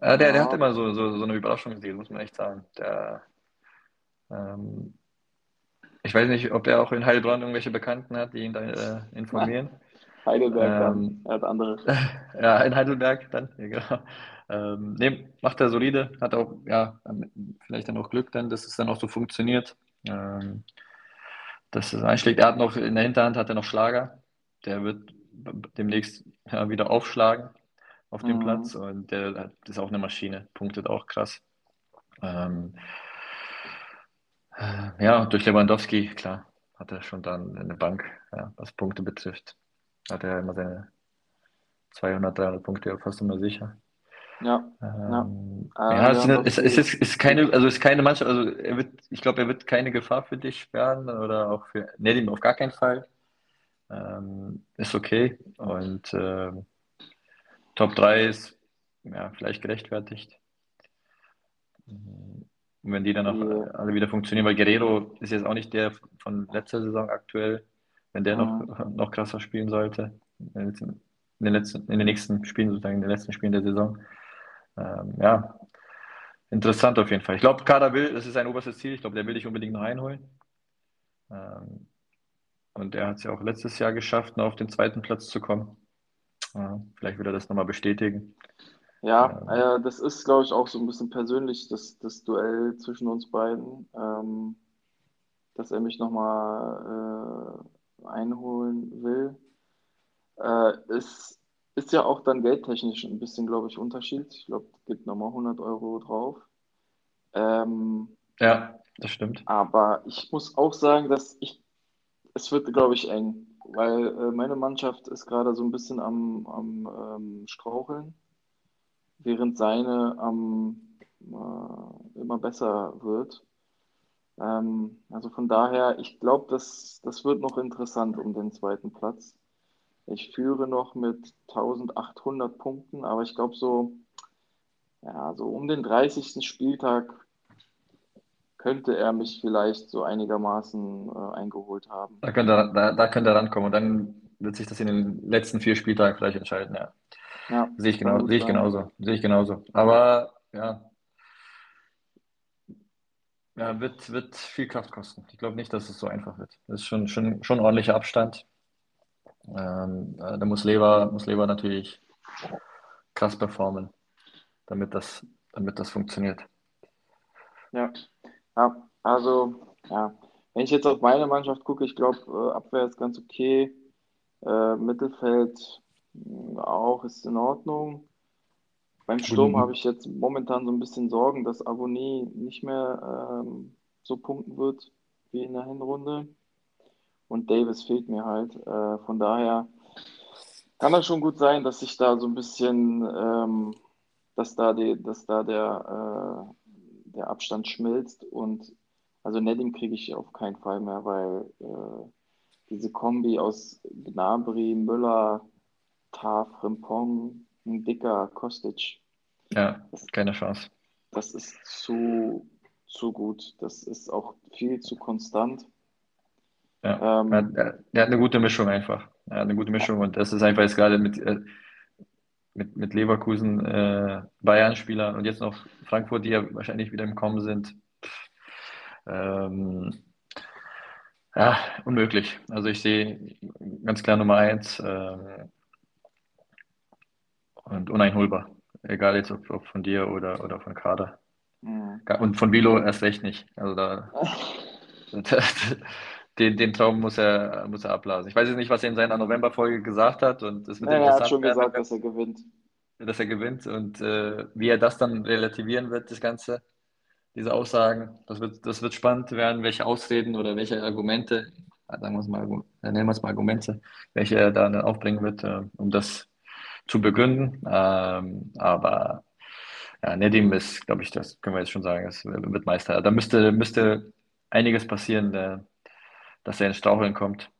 Äh, der, ja. der hat immer so, so, so eine Überraschungsdeal, muss man echt sagen. Der, ähm, ich weiß nicht, ob er auch in Heilbronn irgendwelche Bekannten hat, die ihn da äh, informieren. [LAUGHS] Heidelberg ähm, dann, er hat andere. [LAUGHS] ja, in Heidelberg dann, ja, genau. Ähm, nee, macht er solide, hat auch, ja, vielleicht dann auch Glück dann, dass es dann auch so funktioniert. Ähm, dass es einschlägt. Er hat noch in der Hinterhand hat er noch Schlager. Der wird demnächst ja, wieder aufschlagen auf dem mhm. Platz und der ist auch eine Maschine, punktet auch krass. Ähm, äh, ja, durch Lewandowski, klar, hat er schon dann eine Bank, ja, was Punkte betrifft. Hat er immer seine 200, 300 Punkte fast immer sicher. Ja, ähm, ja. ja, es, ja, es, es, ist, ist keine, also ist keine Mannschaft, also er wird, ich glaube, er wird keine Gefahr für dich werden oder auch für Nedim auf gar keinen Fall. Ähm, ist okay. Und äh, Top 3 ist ja vielleicht gerechtfertigt. Und wenn die dann auch ja. alle wieder funktionieren, weil Guerrero ist jetzt auch nicht der von letzter Saison aktuell, wenn der noch, [LAUGHS] noch krasser spielen sollte, in den, letzten, in den nächsten Spielen, sozusagen in den letzten Spielen der Saison, ähm, ja, interessant auf jeden Fall. Ich glaube, Kader will, das ist sein oberstes Ziel, ich glaube, der will dich unbedingt noch einholen. Ähm, und er hat es ja auch letztes Jahr geschafft, noch auf den zweiten Platz zu kommen. Ja, vielleicht will er das nochmal bestätigen. Ja, ähm, äh, das ist, glaube ich, auch so ein bisschen persönlich, das, das Duell zwischen uns beiden, ähm, dass er mich nochmal äh, einholen will. Äh, ist ist ja auch dann geldtechnisch ein bisschen, glaube ich, Unterschied. Ich glaube, es gibt nochmal 100 Euro drauf. Ähm, ja, das stimmt. Aber ich muss auch sagen, dass ich, es wird, glaube ich, eng, weil äh, meine Mannschaft ist gerade so ein bisschen am, am ähm, Straucheln, während seine am äh, immer besser wird. Ähm, also von daher, ich glaube, das, das wird noch interessant um den zweiten Platz. Ich führe noch mit 1800 Punkten, aber ich glaube so, ja, so um den 30. Spieltag könnte er mich vielleicht so einigermaßen äh, eingeholt haben. Da könnte, er, da, da könnte er rankommen und dann wird sich das in den letzten vier Spieltagen vielleicht entscheiden, ja. ja sehe ich, genau, sehe ich genauso. Sehe ich genauso. Aber ja, ja, wird, wird viel Kraft kosten. Ich glaube nicht, dass es so einfach wird. Das ist schon, schon, schon ein ordentlicher Abstand. Ähm, da muss Lever, muss Lever natürlich krass performen, damit das damit das funktioniert. Ja, ja also, ja, wenn ich jetzt auf meine Mannschaft gucke, ich glaube, äh, Abwehr ist ganz okay. Äh, Mittelfeld hm, auch ist in Ordnung. Beim Sturm habe ich jetzt momentan so ein bisschen Sorgen, dass Abonnie nicht mehr ähm, so punkten wird wie in der Hinrunde. Und Davis fehlt mir halt. Äh, von daher kann das schon gut sein, dass sich da so ein bisschen, ähm, dass da, die, dass da der, äh, der Abstand schmilzt. Und also Nedim kriege ich auf keinen Fall mehr, weil äh, diese Kombi aus Gnabry, Müller, Taf, Rimpong, ein dicker Kostic, ja, keine Chance. Das ist zu, zu gut. Das ist auch viel zu konstant. Ja, ähm, er, er, hat eine gute Mischung einfach. Er hat eine gute Mischung und das ist einfach jetzt gerade mit, äh, mit, mit Leverkusen äh, Bayern-Spieler und jetzt noch Frankfurt, die ja wahrscheinlich wieder im Kommen sind. Ähm, ja, unmöglich. Also ich sehe ganz klar Nummer eins äh, und uneinholbar. Egal jetzt ob, ob von dir oder, oder von Kader. Mhm. Und von Bilo erst recht nicht. Also da, [LAUGHS] [LAUGHS] den, den Traum muss er, muss er abblasen. Ich weiß jetzt nicht, was er in seiner November-Folge gesagt hat. Und es wird ja, er hat schon gesagt, dass er gewinnt. Dass er gewinnt und äh, wie er das dann relativieren wird, das Ganze, diese Aussagen, das wird, das wird spannend werden, welche Ausreden oder welche Argumente, sagen wir es mal, nennen wir es mal Argumente, welche er da aufbringen wird, äh, um das zu begründen. Ähm, aber ja, Nedim ist, glaube ich, das können wir jetzt schon sagen, es wird Meister. Da müsste, müsste einiges passieren, äh, dass er ins Straucheln kommt.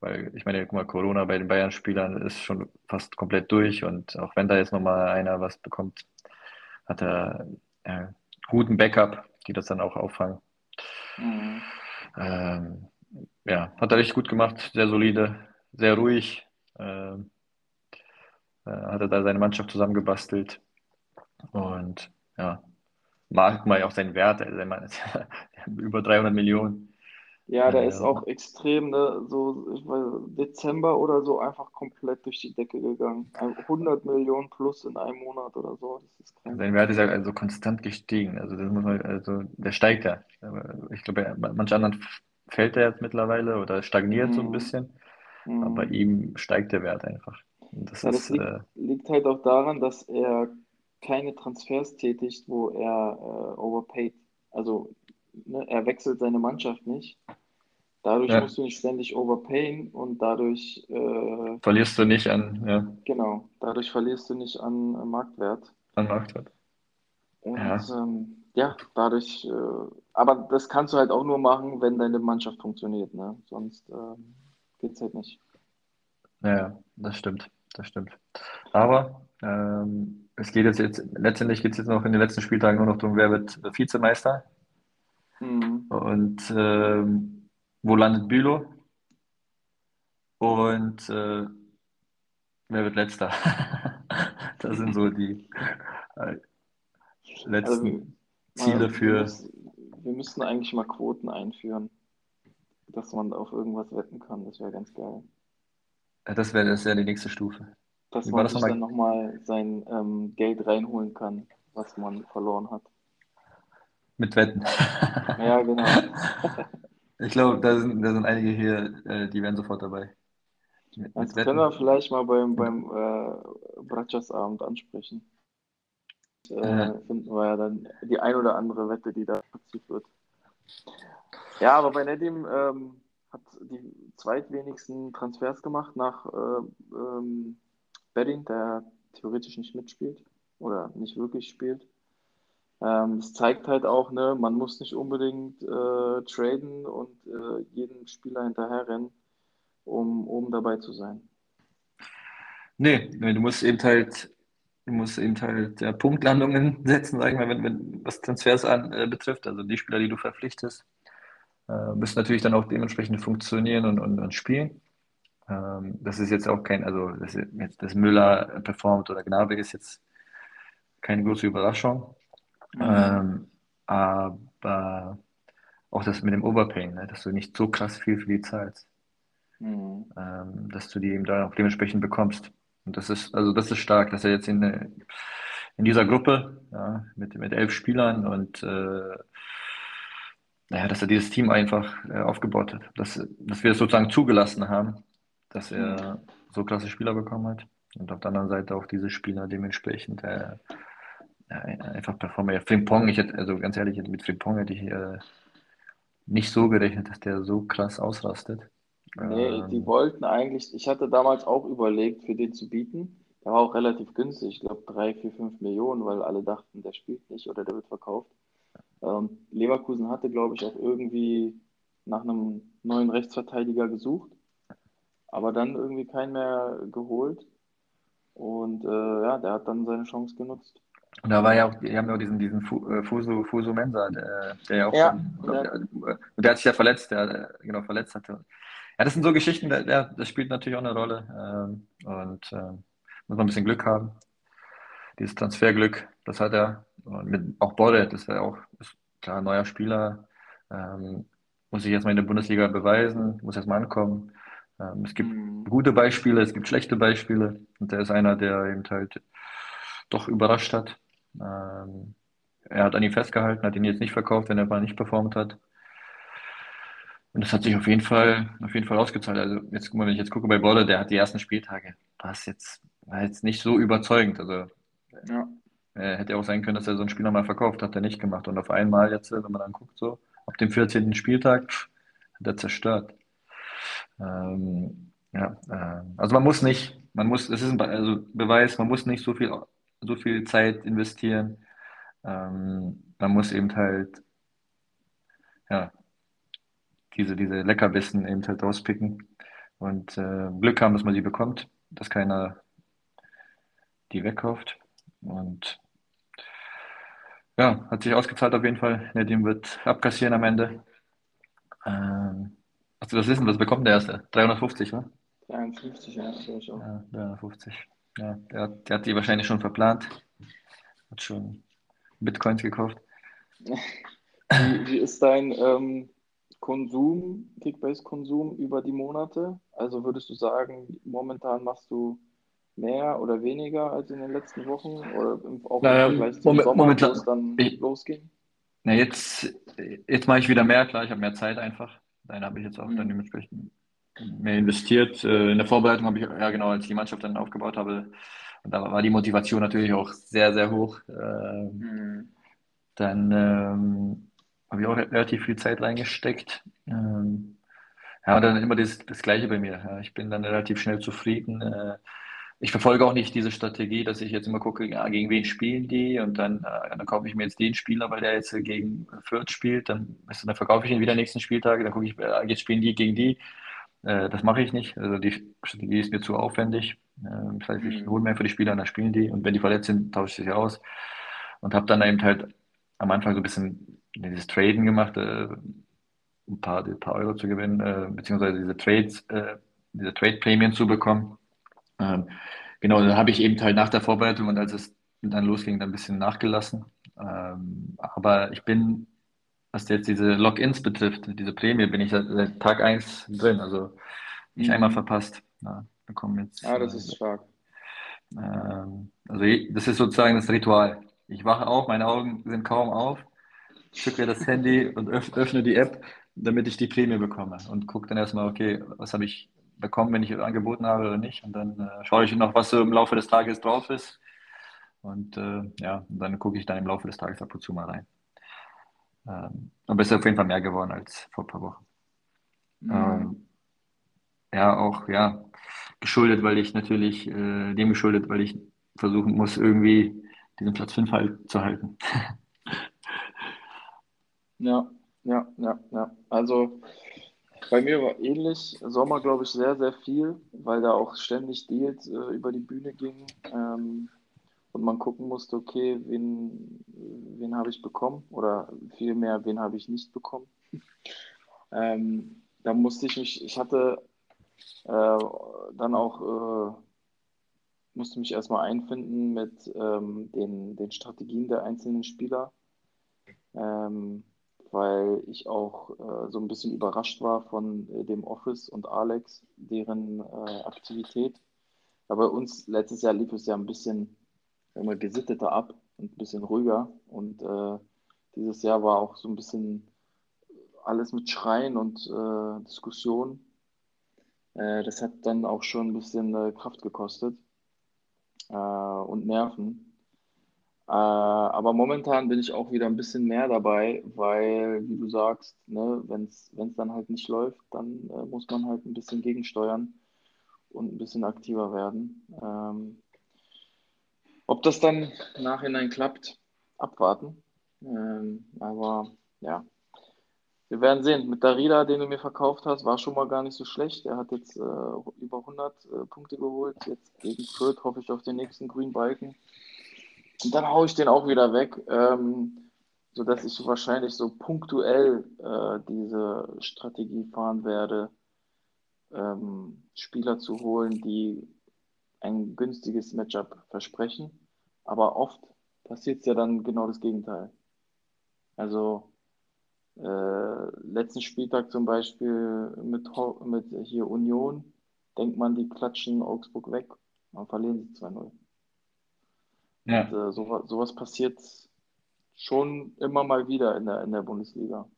Weil ich meine, guck mal, Corona bei den Bayern-Spielern ist schon fast komplett durch und auch wenn da jetzt nochmal einer was bekommt, hat er äh, guten Backup, die das dann auch auffangen. Mhm. Ähm, ja, hat er richtig gut gemacht, sehr solide, sehr ruhig. Ähm, äh, hat er da seine Mannschaft zusammengebastelt. Und ja, mag mal auch seinen Wert. Also, [LAUGHS] über 300 Millionen. Ja, der äh, ist auch extrem, ne, so ich weiß, Dezember oder so einfach komplett durch die Decke gegangen. 100 Millionen plus in einem Monat oder so. Das ist krank. Sein Wert ist ja also konstant gestiegen. Also, das muss man, also der steigt ja. Ich glaube, manch anderen fällt er jetzt mittlerweile oder stagniert mhm. so ein mhm. bisschen. Mhm. Aber bei ihm steigt der Wert einfach. Das, ja, das ist, liegt, äh, liegt, halt auch daran, dass er keine Transfers tätigt, wo er äh, overpaid. Also ne, er wechselt seine Mannschaft nicht. Dadurch ja. musst du nicht ständig overpayen und dadurch äh, verlierst du nicht an, ja. Genau, dadurch verlierst du nicht an äh, Marktwert. An Marktwert. Und ja, ähm, ja dadurch, äh, aber das kannst du halt auch nur machen, wenn deine Mannschaft funktioniert, ne? Sonst ähm, geht es halt nicht. Ja, das stimmt das stimmt. Aber ähm, es geht jetzt, jetzt letztendlich geht es jetzt noch in den letzten Spieltagen nur noch darum, wer wird Vizemeister mhm. und ähm, wo landet Bülow und äh, wer wird letzter. [LAUGHS] das sind so die äh, letzten also, Ziele für. Wir müssen, wir müssten eigentlich mal Quoten einführen, dass man auf irgendwas wetten kann. Das wäre ganz geil. Das wäre das wär die nächste Stufe. Dass Wie man sich dann nochmal sein ähm, Geld reinholen kann, was man verloren hat. Mit Wetten. Ja, genau. [LAUGHS] ich glaube, da sind, da sind einige hier, äh, die wären sofort dabei. Mit, das mit können wir vielleicht mal beim, beim äh, Bratschas-Abend ansprechen. Äh, Finden wir ja dann die ein oder andere Wette, die da passiert wird. Ja, aber bei Nedim ähm, hat die zweitwenigsten Transfers gemacht nach äh, ähm, Bedding, der theoretisch nicht mitspielt oder nicht wirklich spielt. Ähm, das zeigt halt auch, ne, man muss nicht unbedingt äh, traden und äh, jeden Spieler hinterherrennen, um oben dabei zu sein. Nee, du musst eben halt, du musst eben halt ja, Punktlandungen [LAUGHS] setzen, sag ich mal, wenn, wenn was Transfers an, äh, betrifft, also die Spieler, die du verpflichtest äh, müssen natürlich dann auch dementsprechend funktionieren und, und, und spielen. Ähm, das ist jetzt auch kein, also dass, jetzt, Müller performt oder Gnabry ist jetzt keine große Überraschung. Mhm. Ähm, aber auch das mit dem Overpaying, ne, dass du nicht so krass viel für die zahlst. Mhm. Ähm, dass du die eben da auch dementsprechend bekommst. Und das ist, also das ist stark, dass er jetzt in, in dieser Gruppe ja, mit, mit elf Spielern und äh, naja, dass er dieses Team einfach äh, aufgebaut hat, dass, dass wir es sozusagen zugelassen haben, dass er mhm. so klasse Spieler bekommen hat und auf der anderen Seite auch diese Spieler dementsprechend äh, einfach performen. Frimpong, ich hätte, also ganz ehrlich, mit Frimpong hätte ich äh, nicht so gerechnet, dass der so krass ausrastet. Nee, ähm, die wollten eigentlich, ich hatte damals auch überlegt, für den zu bieten. Der war auch relativ günstig, ich glaube 3, 4, 5 Millionen, weil alle dachten, der spielt nicht oder der wird verkauft. Ähm, Leverkusen hatte, glaube ich, auch irgendwie nach einem neuen Rechtsverteidiger gesucht, aber dann irgendwie keinen mehr geholt. Und äh, ja, der hat dann seine Chance genutzt. Und da war ja auch, die haben ja auch diesen, diesen äh, Fuso, Fuso Mensa, der, der ja auch ja, schon, ja. Der, der, hat sich ja verletzt, der, genau verletzt hatte. Ja, das sind so Geschichten, der, der, das spielt natürlich auch eine Rolle. Ähm, und äh, muss man ein bisschen Glück haben. Dieses Transferglück, das hat er. Und mit, auch Borre, das wäre auch ist, klar, neuer Spieler. Ähm, muss sich erstmal in der Bundesliga beweisen, muss erstmal ankommen. Ähm, es gibt mhm. gute Beispiele, es gibt schlechte Beispiele. Und der ist einer, der eben halt doch überrascht hat. Ähm, er hat an ihm festgehalten, hat ihn jetzt nicht verkauft, wenn er mal nicht performt hat. Und das hat sich auf jeden Fall, auf jeden Fall ausgezahlt. Also jetzt, wenn ich jetzt gucke bei Bolle, der hat die ersten Spieltage, war es jetzt, war jetzt nicht so überzeugend. Also ja. äh, hätte auch sein können, dass er so einen Spieler mal verkauft, hat er nicht gemacht. Und auf einmal jetzt, wenn man dann guckt, so ab dem 14. Spieltag, pff, hat er zerstört. Ähm, ja, äh, also man muss nicht, man muss, es ist ein also Beweis, man muss nicht so viel so viel Zeit investieren. Ähm, man muss eben halt, ja, diese, diese Leckerbissen eben halt rauspicken und äh, Glück haben, dass man sie bekommt, dass keiner die wegkauft. Und ja, hat sich ausgezahlt auf jeden Fall. Nedim wird abkassieren am Ende. Ähm, hast du das wissen? Was bekommt der erste? 350, ne? 53, ja. Ja, 350. Ja, der, der hat die wahrscheinlich schon verplant. Hat schon Bitcoins gekauft. Wie, wie ist dein ähm, Konsum, Kickbase-Konsum über die Monate? Also würdest du sagen, momentan machst du mehr oder weniger als in den letzten Wochen? Oder auch naja, im Vergleich zum Moment, Sommer, momentan, wo es dann ich, losging? Na jetzt, jetzt mache ich wieder mehr, klar, ich habe mehr Zeit einfach. Dann habe ich jetzt auch mhm. dann dementsprechend mehr investiert. Äh, in der Vorbereitung habe ich, ja genau, als ich die Mannschaft dann aufgebaut habe, und da war die Motivation natürlich auch sehr, sehr hoch. Ähm, mhm. Dann ähm, habe ich auch relativ viel Zeit reingesteckt. Ähm, ja, und dann immer das, das Gleiche bei mir. Ja, ich bin dann relativ schnell zufrieden. Äh, ich verfolge auch nicht diese Strategie, dass ich jetzt immer gucke, ja, gegen wen spielen die und dann, äh, dann kaufe ich mir jetzt den Spieler, weil der jetzt gegen Fürth spielt, dann, dann verkaufe ich ihn wieder nächsten Spieltag, dann gucke ich, äh, jetzt spielen die gegen die. Äh, das mache ich nicht. Also die Strategie ist mir zu aufwendig. Äh, das heißt, ich mhm. hole mir einfach die Spieler und dann spielen die. Und wenn die verletzt sind, tausche ich sie aus. Und habe dann eben halt am Anfang so ein bisschen dieses Traden gemacht, äh, ein paar, ein paar Euro zu gewinnen, äh, beziehungsweise diese Trades, diese Trade-Prämien zu bekommen. Ähm, genau, dann habe ich eben halt nach der Vorbereitung und als es dann losging, dann ein bisschen nachgelassen. Ähm, aber ich bin was jetzt diese Logins betrifft, diese Prämie, bin ich seit, Tag 1 drin, also nicht mhm. einmal verpasst. Ja, bekommen jetzt, ah, das ist stark. Ähm, also das ist sozusagen das Ritual. Ich wache auf, meine Augen sind kaum auf, zücke das Handy und öff, öffne die App, damit ich die Prämie bekomme und gucke dann erstmal, okay, was habe ich bekommen, wenn ich angeboten habe oder nicht. Und dann äh, schaue ich noch, was so im Laufe des Tages drauf ist. Und äh, ja, und dann gucke ich dann im Laufe des Tages ab und zu mal rein. Ähm, aber es ist auf jeden Fall mehr geworden als vor ein paar Wochen. Mhm. Ähm, ja, auch ja, geschuldet, weil ich natürlich, äh, dem geschuldet, weil ich versuchen muss, irgendwie diesen Platz 5 halt zu halten. [LAUGHS] ja, ja, ja, ja. Also bei mir war ähnlich. Sommer, glaube ich, sehr, sehr viel, weil da auch ständig Deals äh, über die Bühne gingen. Ähm, und man gucken musste, okay, wen, wen habe ich bekommen oder vielmehr, wen habe ich nicht bekommen. ähm, da musste ich mich, ich hatte äh, dann auch, äh, musste mich erstmal einfinden mit ähm, den, den Strategien der einzelnen Spieler, ähm, weil ich auch äh, so ein bisschen überrascht war von äh, dem Office und Alex, deren äh, Aktivität. Aber bei uns letztes Jahr lief es ja ein bisschen immer gesitteter ab und ein bisschen ruhiger. Und äh, dieses Jahr war auch so ein bisschen alles mit Schreien und äh, Diskussion. Äh, das hat dann auch schon ein bisschen äh, Kraft gekostet äh, und Nerven. Äh, aber momentan bin ich auch wieder ein bisschen mehr dabei, weil, wie du sagst, ne, wenn es dann halt nicht läuft, dann äh, muss man halt ein bisschen gegensteuern und ein bisschen aktiver werden. Ähm, ob das dann im Nachhinein klappt, abwarten. Ähm, aber ja, wir werden sehen. Mit Darida, den du mir verkauft hast, war schon mal gar nicht so schlecht. Er hat jetzt äh, über 100 äh, Punkte geholt. Jetzt gegen Fürth hoffe ich auf den nächsten Green Balken. Und dann haue ich den auch wieder weg, ähm, sodass ich wahrscheinlich so punktuell äh, diese Strategie fahren werde, ähm, Spieler zu holen, die ein günstiges Matchup versprechen. Aber oft passiert es ja dann genau das Gegenteil. Also äh, letzten Spieltag zum Beispiel mit, mit hier Union, denkt man, die klatschen Augsburg weg, dann verlieren sie 2-0. Ja. Und, äh, so, sowas passiert schon immer mal wieder in der, in der Bundesliga.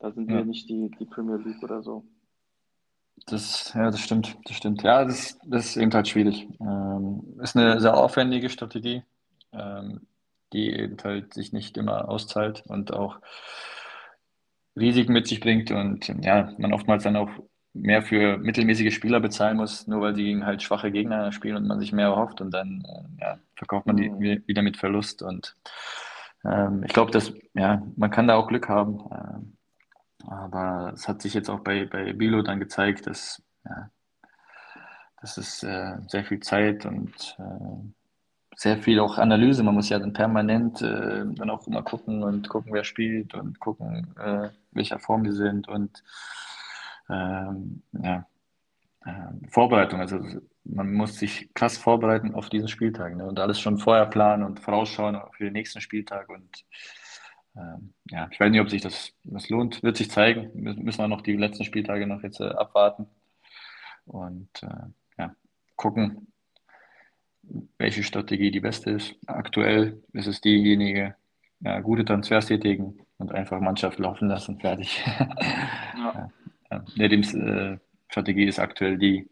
Da sind ja. wir nicht die, die Premier League oder so. Das, ja, das stimmt, das stimmt. Ja, das, das ist eben halt schwierig. Ähm, ist eine sehr aufwendige Strategie, ähm, die eben halt sich nicht immer auszahlt und auch Risiken mit sich bringt und ja, man oftmals dann auch mehr für mittelmäßige Spieler bezahlen muss, nur weil sie gegen halt schwache Gegner spielen und man sich mehr erhofft und dann äh, ja, verkauft man die mhm. wieder mit Verlust und ähm, ich glaube, dass ja, man kann da auch Glück haben. Aber es hat sich jetzt auch bei, bei Bilo dann gezeigt, dass ja, das ist äh, sehr viel Zeit und äh, sehr viel auch Analyse. Man muss ja dann permanent äh, dann auch immer gucken und gucken, wer spielt und gucken, äh, welcher Form die sind und ähm, ja, äh, Vorbereitung. Also man muss sich krass vorbereiten auf diesen Spieltag ne? und alles schon vorher planen und vorausschauen für den nächsten Spieltag. Und ähm, ja, ich weiß nicht, ob sich das, das lohnt. Wird sich zeigen. Müssen wir noch die letzten Spieltage noch jetzt äh, abwarten und äh, ja, gucken, welche Strategie die beste ist. Aktuell ist es diejenige, ja, gute Transfers tätigen und einfach Mannschaft laufen lassen, fertig. [LAUGHS] Ja. ja. Nedims äh, Strategie ist aktuell die,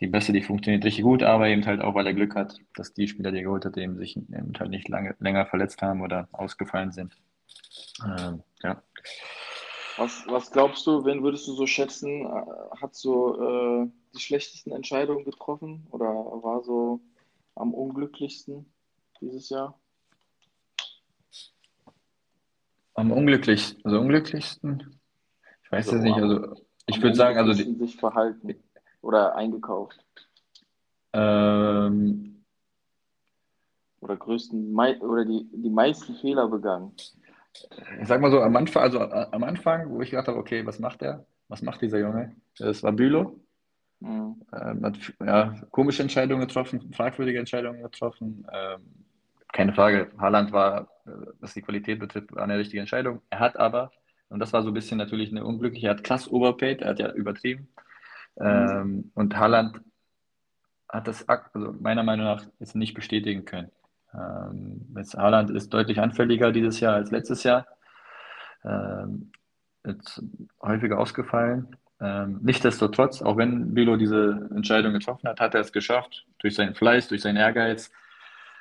die beste, die funktioniert richtig gut, aber eben halt auch, weil er Glück hat, dass die Spieler, die er geholt hat, eben sich eben halt nicht lange, länger verletzt haben oder ausgefallen sind. Ähm, ja. Was, was glaubst du, wen würdest du so schätzen? Hat so äh, die schlechtesten Entscheidungen getroffen oder war so am unglücklichsten dieses Jahr? Am unglücklichsten, also unglücklichsten? Ich weiß also es nicht, also ich würde sagen, also die, sich verhalten oder eingekauft. Ähm, oder größten oder die, die meisten Fehler begangen. Ich sag mal so, am Anfang, also am Anfang, wo ich gedacht habe, okay, was macht der? Was macht dieser Junge? Das war Bülow. Mhm. Ähm, hat ja, komische Entscheidungen getroffen, fragwürdige Entscheidungen getroffen. Ähm, keine Frage, Haaland war, äh, was die Qualität betrifft, war eine richtige Entscheidung. Er hat aber, und das war so ein bisschen natürlich eine unglückliche, er hat krass overpaid, er hat ja übertrieben. Mhm. Ähm, und Haaland hat das also meiner Meinung nach jetzt nicht bestätigen können. Ähm, jetzt Haaland ist deutlich anfälliger dieses Jahr als letztes Jahr. Ähm, jetzt häufiger ausgefallen. Ähm, nichtsdestotrotz, auch wenn Bilo diese Entscheidung getroffen hat, hat er es geschafft, durch seinen Fleiß, durch seinen Ehrgeiz,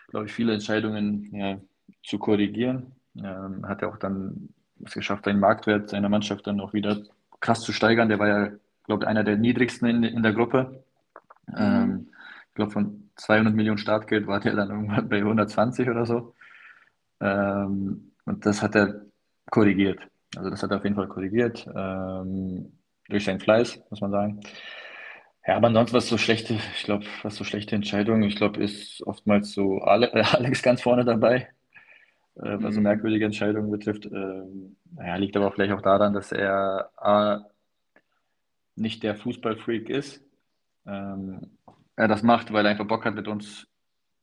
glaube ich, viele Entscheidungen ja, zu korrigieren. Ähm, hat er auch dann es geschafft, seinen Marktwert seiner Mannschaft dann auch wieder krass zu steigern. Der war ja, glaube einer der niedrigsten in, in der Gruppe. Mhm. Ähm, ich glaube, von 200 Millionen Startgeld war der dann irgendwann bei 120 oder so. Ähm, und das hat er korrigiert. Also das hat er auf jeden Fall korrigiert. Ähm, durch seinen Fleiß, muss man sagen. Ja, aber ansonsten, was so schlechte, ich glaube, was so schlechte Entscheidungen, ich glaube, ist oftmals so Ale [LAUGHS] Alex ganz vorne dabei, äh, was so mhm. merkwürdige Entscheidungen betrifft. Ähm, naja, liegt aber vielleicht auch daran, dass er A, nicht der Fußballfreak ist. Ähm, er das macht, weil er einfach Bock hat, mit uns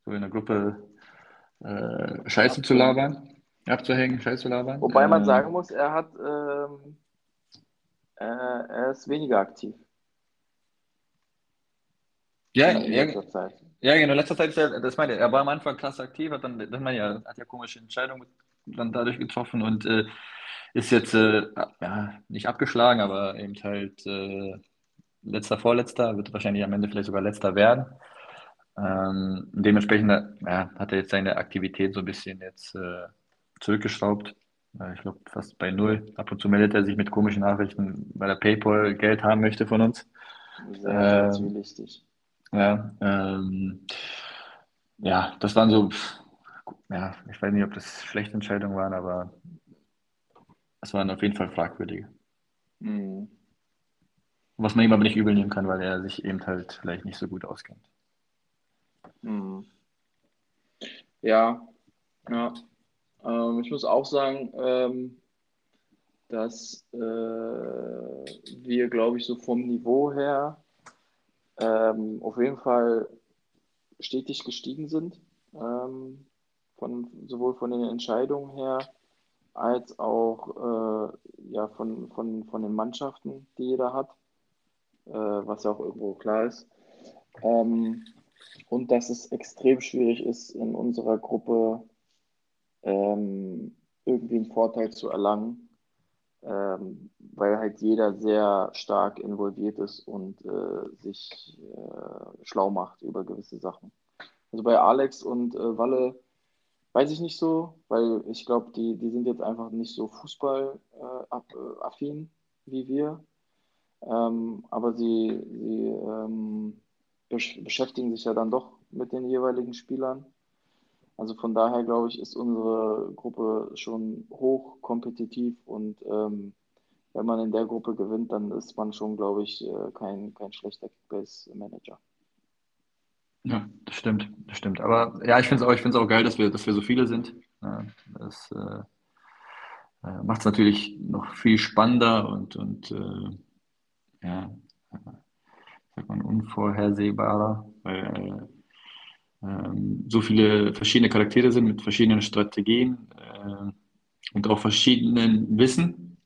so in der Gruppe äh, Scheiße zu labern, abzuhängen, Scheiße zu labern. Wobei man ähm, sagen muss, er hat ähm, äh, er ist weniger aktiv. Ja, in, ja, letzter Zeit. Ja, genau, in letzter Zeit ist er, das meine ich, er war am Anfang klasse aktiv, hat dann, das meine ja, hat ja komische Entscheidungen dann dadurch getroffen und äh, ist jetzt äh, ja, nicht abgeschlagen, aber eben halt äh, letzter, vorletzter, wird wahrscheinlich am Ende vielleicht sogar letzter werden. Ähm, dementsprechend ja, hat er jetzt seine Aktivität so ein bisschen jetzt äh, zurückgeschraubt. Ich glaube, fast bei null. Ab und zu meldet er sich mit komischen Nachrichten, weil er PayPal Geld haben möchte von uns. Sehr, sehr ähm, wichtig. Ja, ähm, ja, das waren so, ja, ich weiß nicht, ob das schlechte Entscheidungen waren, aber es waren auf jeden Fall fragwürdige. Mhm. Was man ihm aber nicht übel nehmen kann, weil er sich eben halt vielleicht nicht so gut auskennt. Mhm. Ja, ja. Ähm, ich muss auch sagen, ähm, dass äh, wir, glaube ich, so vom Niveau her ähm, auf jeden Fall stetig gestiegen sind, ähm, von, sowohl von den Entscheidungen her als auch äh, ja, von, von, von den Mannschaften, die jeder hat, äh, was ja auch irgendwo klar ist. Ähm, und dass es extrem schwierig ist, in unserer Gruppe ähm, irgendwie einen Vorteil zu erlangen, ähm, weil halt jeder sehr stark involviert ist und äh, sich äh, schlau macht über gewisse Sachen. Also bei Alex und äh, Walle weiß ich nicht so, weil ich glaube, die, die sind jetzt einfach nicht so fußballaffin äh, wie wir. Ähm, aber sie, sie ähm, beschäftigen sich ja dann doch mit den jeweiligen Spielern. Also von daher glaube ich, ist unsere Gruppe schon hoch kompetitiv und ähm, wenn man in der Gruppe gewinnt, dann ist man schon, glaube ich, äh, kein, kein schlechter Kickbase-Manager. Ja, das stimmt, das stimmt. Aber ja, ich finde es auch, ich auch geil, dass wir, dass wir so viele sind. das äh, äh macht es natürlich noch viel spannender und, und äh, ja, sagt man, unvorhersehbarer, weil ähm, so viele verschiedene Charaktere sind mit verschiedenen Strategien äh, und auch verschiedenen Wissen,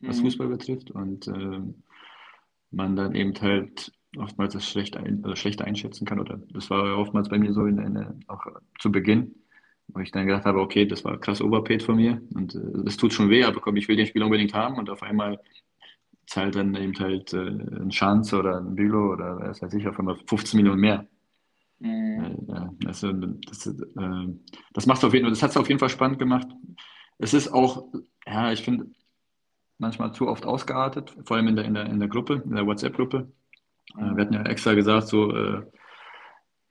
was mhm. Fußball betrifft. Und äh, man dann eben halt oftmals das schlecht, ein, also schlecht einschätzen kann. Oder das war oftmals bei mir so in, in, auch zu Beginn, wo ich dann gedacht habe, okay, das war krass Overpaid von mir und äh, das tut schon weh, aber komm, ich will den Spieler unbedingt haben und auf einmal zahlt dann eben halt äh, ein Chance oder ein Bülow oder was weiß ich, auf einmal 15 Millionen mehr. Mhm. Ja, also das, äh, das macht auf jeden Fall, das hat es auf jeden Fall spannend gemacht. Es ist auch, ja, ich finde, manchmal zu oft ausgeartet, vor allem in der, in der, in der Gruppe, in der WhatsApp-Gruppe. Mhm. Wir hatten ja extra gesagt, so, äh,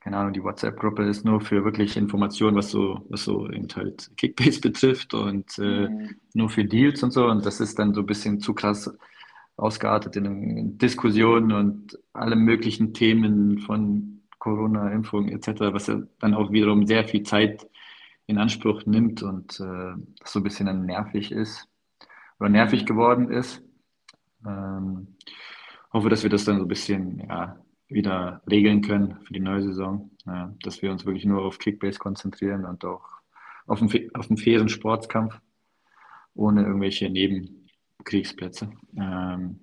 keine Ahnung, die WhatsApp-Gruppe ist nur für wirklich Informationen, was so, was so eben halt Kickbase [LAUGHS] betrifft und äh, mhm. nur für Deals und so. Und das ist dann so ein bisschen zu krass ausgeartet in Diskussionen und alle möglichen Themen von Corona-Impfung etc., was ja dann auch wiederum sehr viel Zeit in Anspruch nimmt und äh, so ein bisschen dann nervig ist oder nervig geworden ist. Ähm, hoffe, dass wir das dann so ein bisschen ja, wieder regeln können für die neue Saison, ja, dass wir uns wirklich nur auf Kickbase konzentrieren und auch auf einen, auf einen fairen Sportskampf ohne irgendwelche Nebenkriegsplätze. Ähm,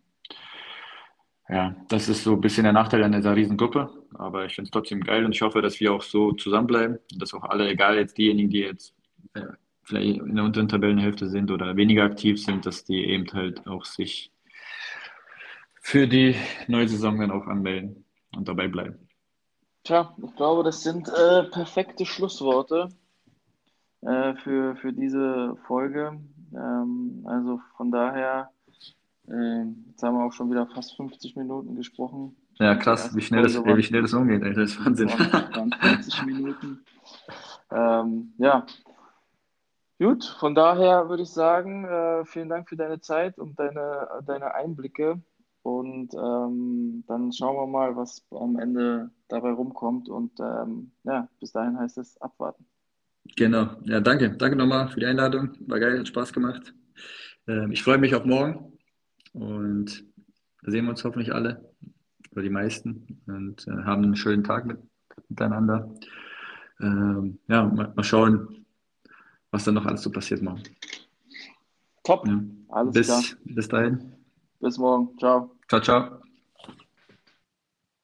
ja, das ist so ein bisschen der Nachteil an dieser Riesengruppe, aber ich finde es trotzdem geil und ich hoffe, dass wir auch so zusammenbleiben, dass auch alle, egal jetzt diejenigen, die jetzt äh, vielleicht in der unteren Tabellenhälfte sind oder weniger aktiv sind, dass die eben halt auch sich für die neue Saison dann auch anmelden und dabei bleiben. Tja, ich glaube, das sind äh, perfekte Schlussworte äh, für, für diese Folge. Ähm, also von daher äh, jetzt haben wir auch schon wieder fast 50 Minuten gesprochen. Ja, krass, wie schnell, das, wie schnell das umgeht, ey. das ist Wahnsinn. 20 Minuten. Ähm, ja, gut, von daher würde ich sagen, äh, vielen Dank für deine Zeit und deine, deine Einblicke. Und ähm, dann schauen wir mal, was am Ende dabei rumkommt. Und ähm, ja, bis dahin heißt es abwarten. Genau, ja, danke. Danke nochmal für die Einladung. War geil, hat Spaß gemacht. Ähm, ich freue mich auf morgen. Und da sehen wir uns hoffentlich alle, oder die meisten, und äh, haben einen schönen Tag mit, miteinander. Ähm, ja, mal, mal, schauen, was dann noch alles so passiert morgen. Top. Ja. Alles bis, klar. Bis dahin. Bis morgen. Ciao. Ciao, ciao.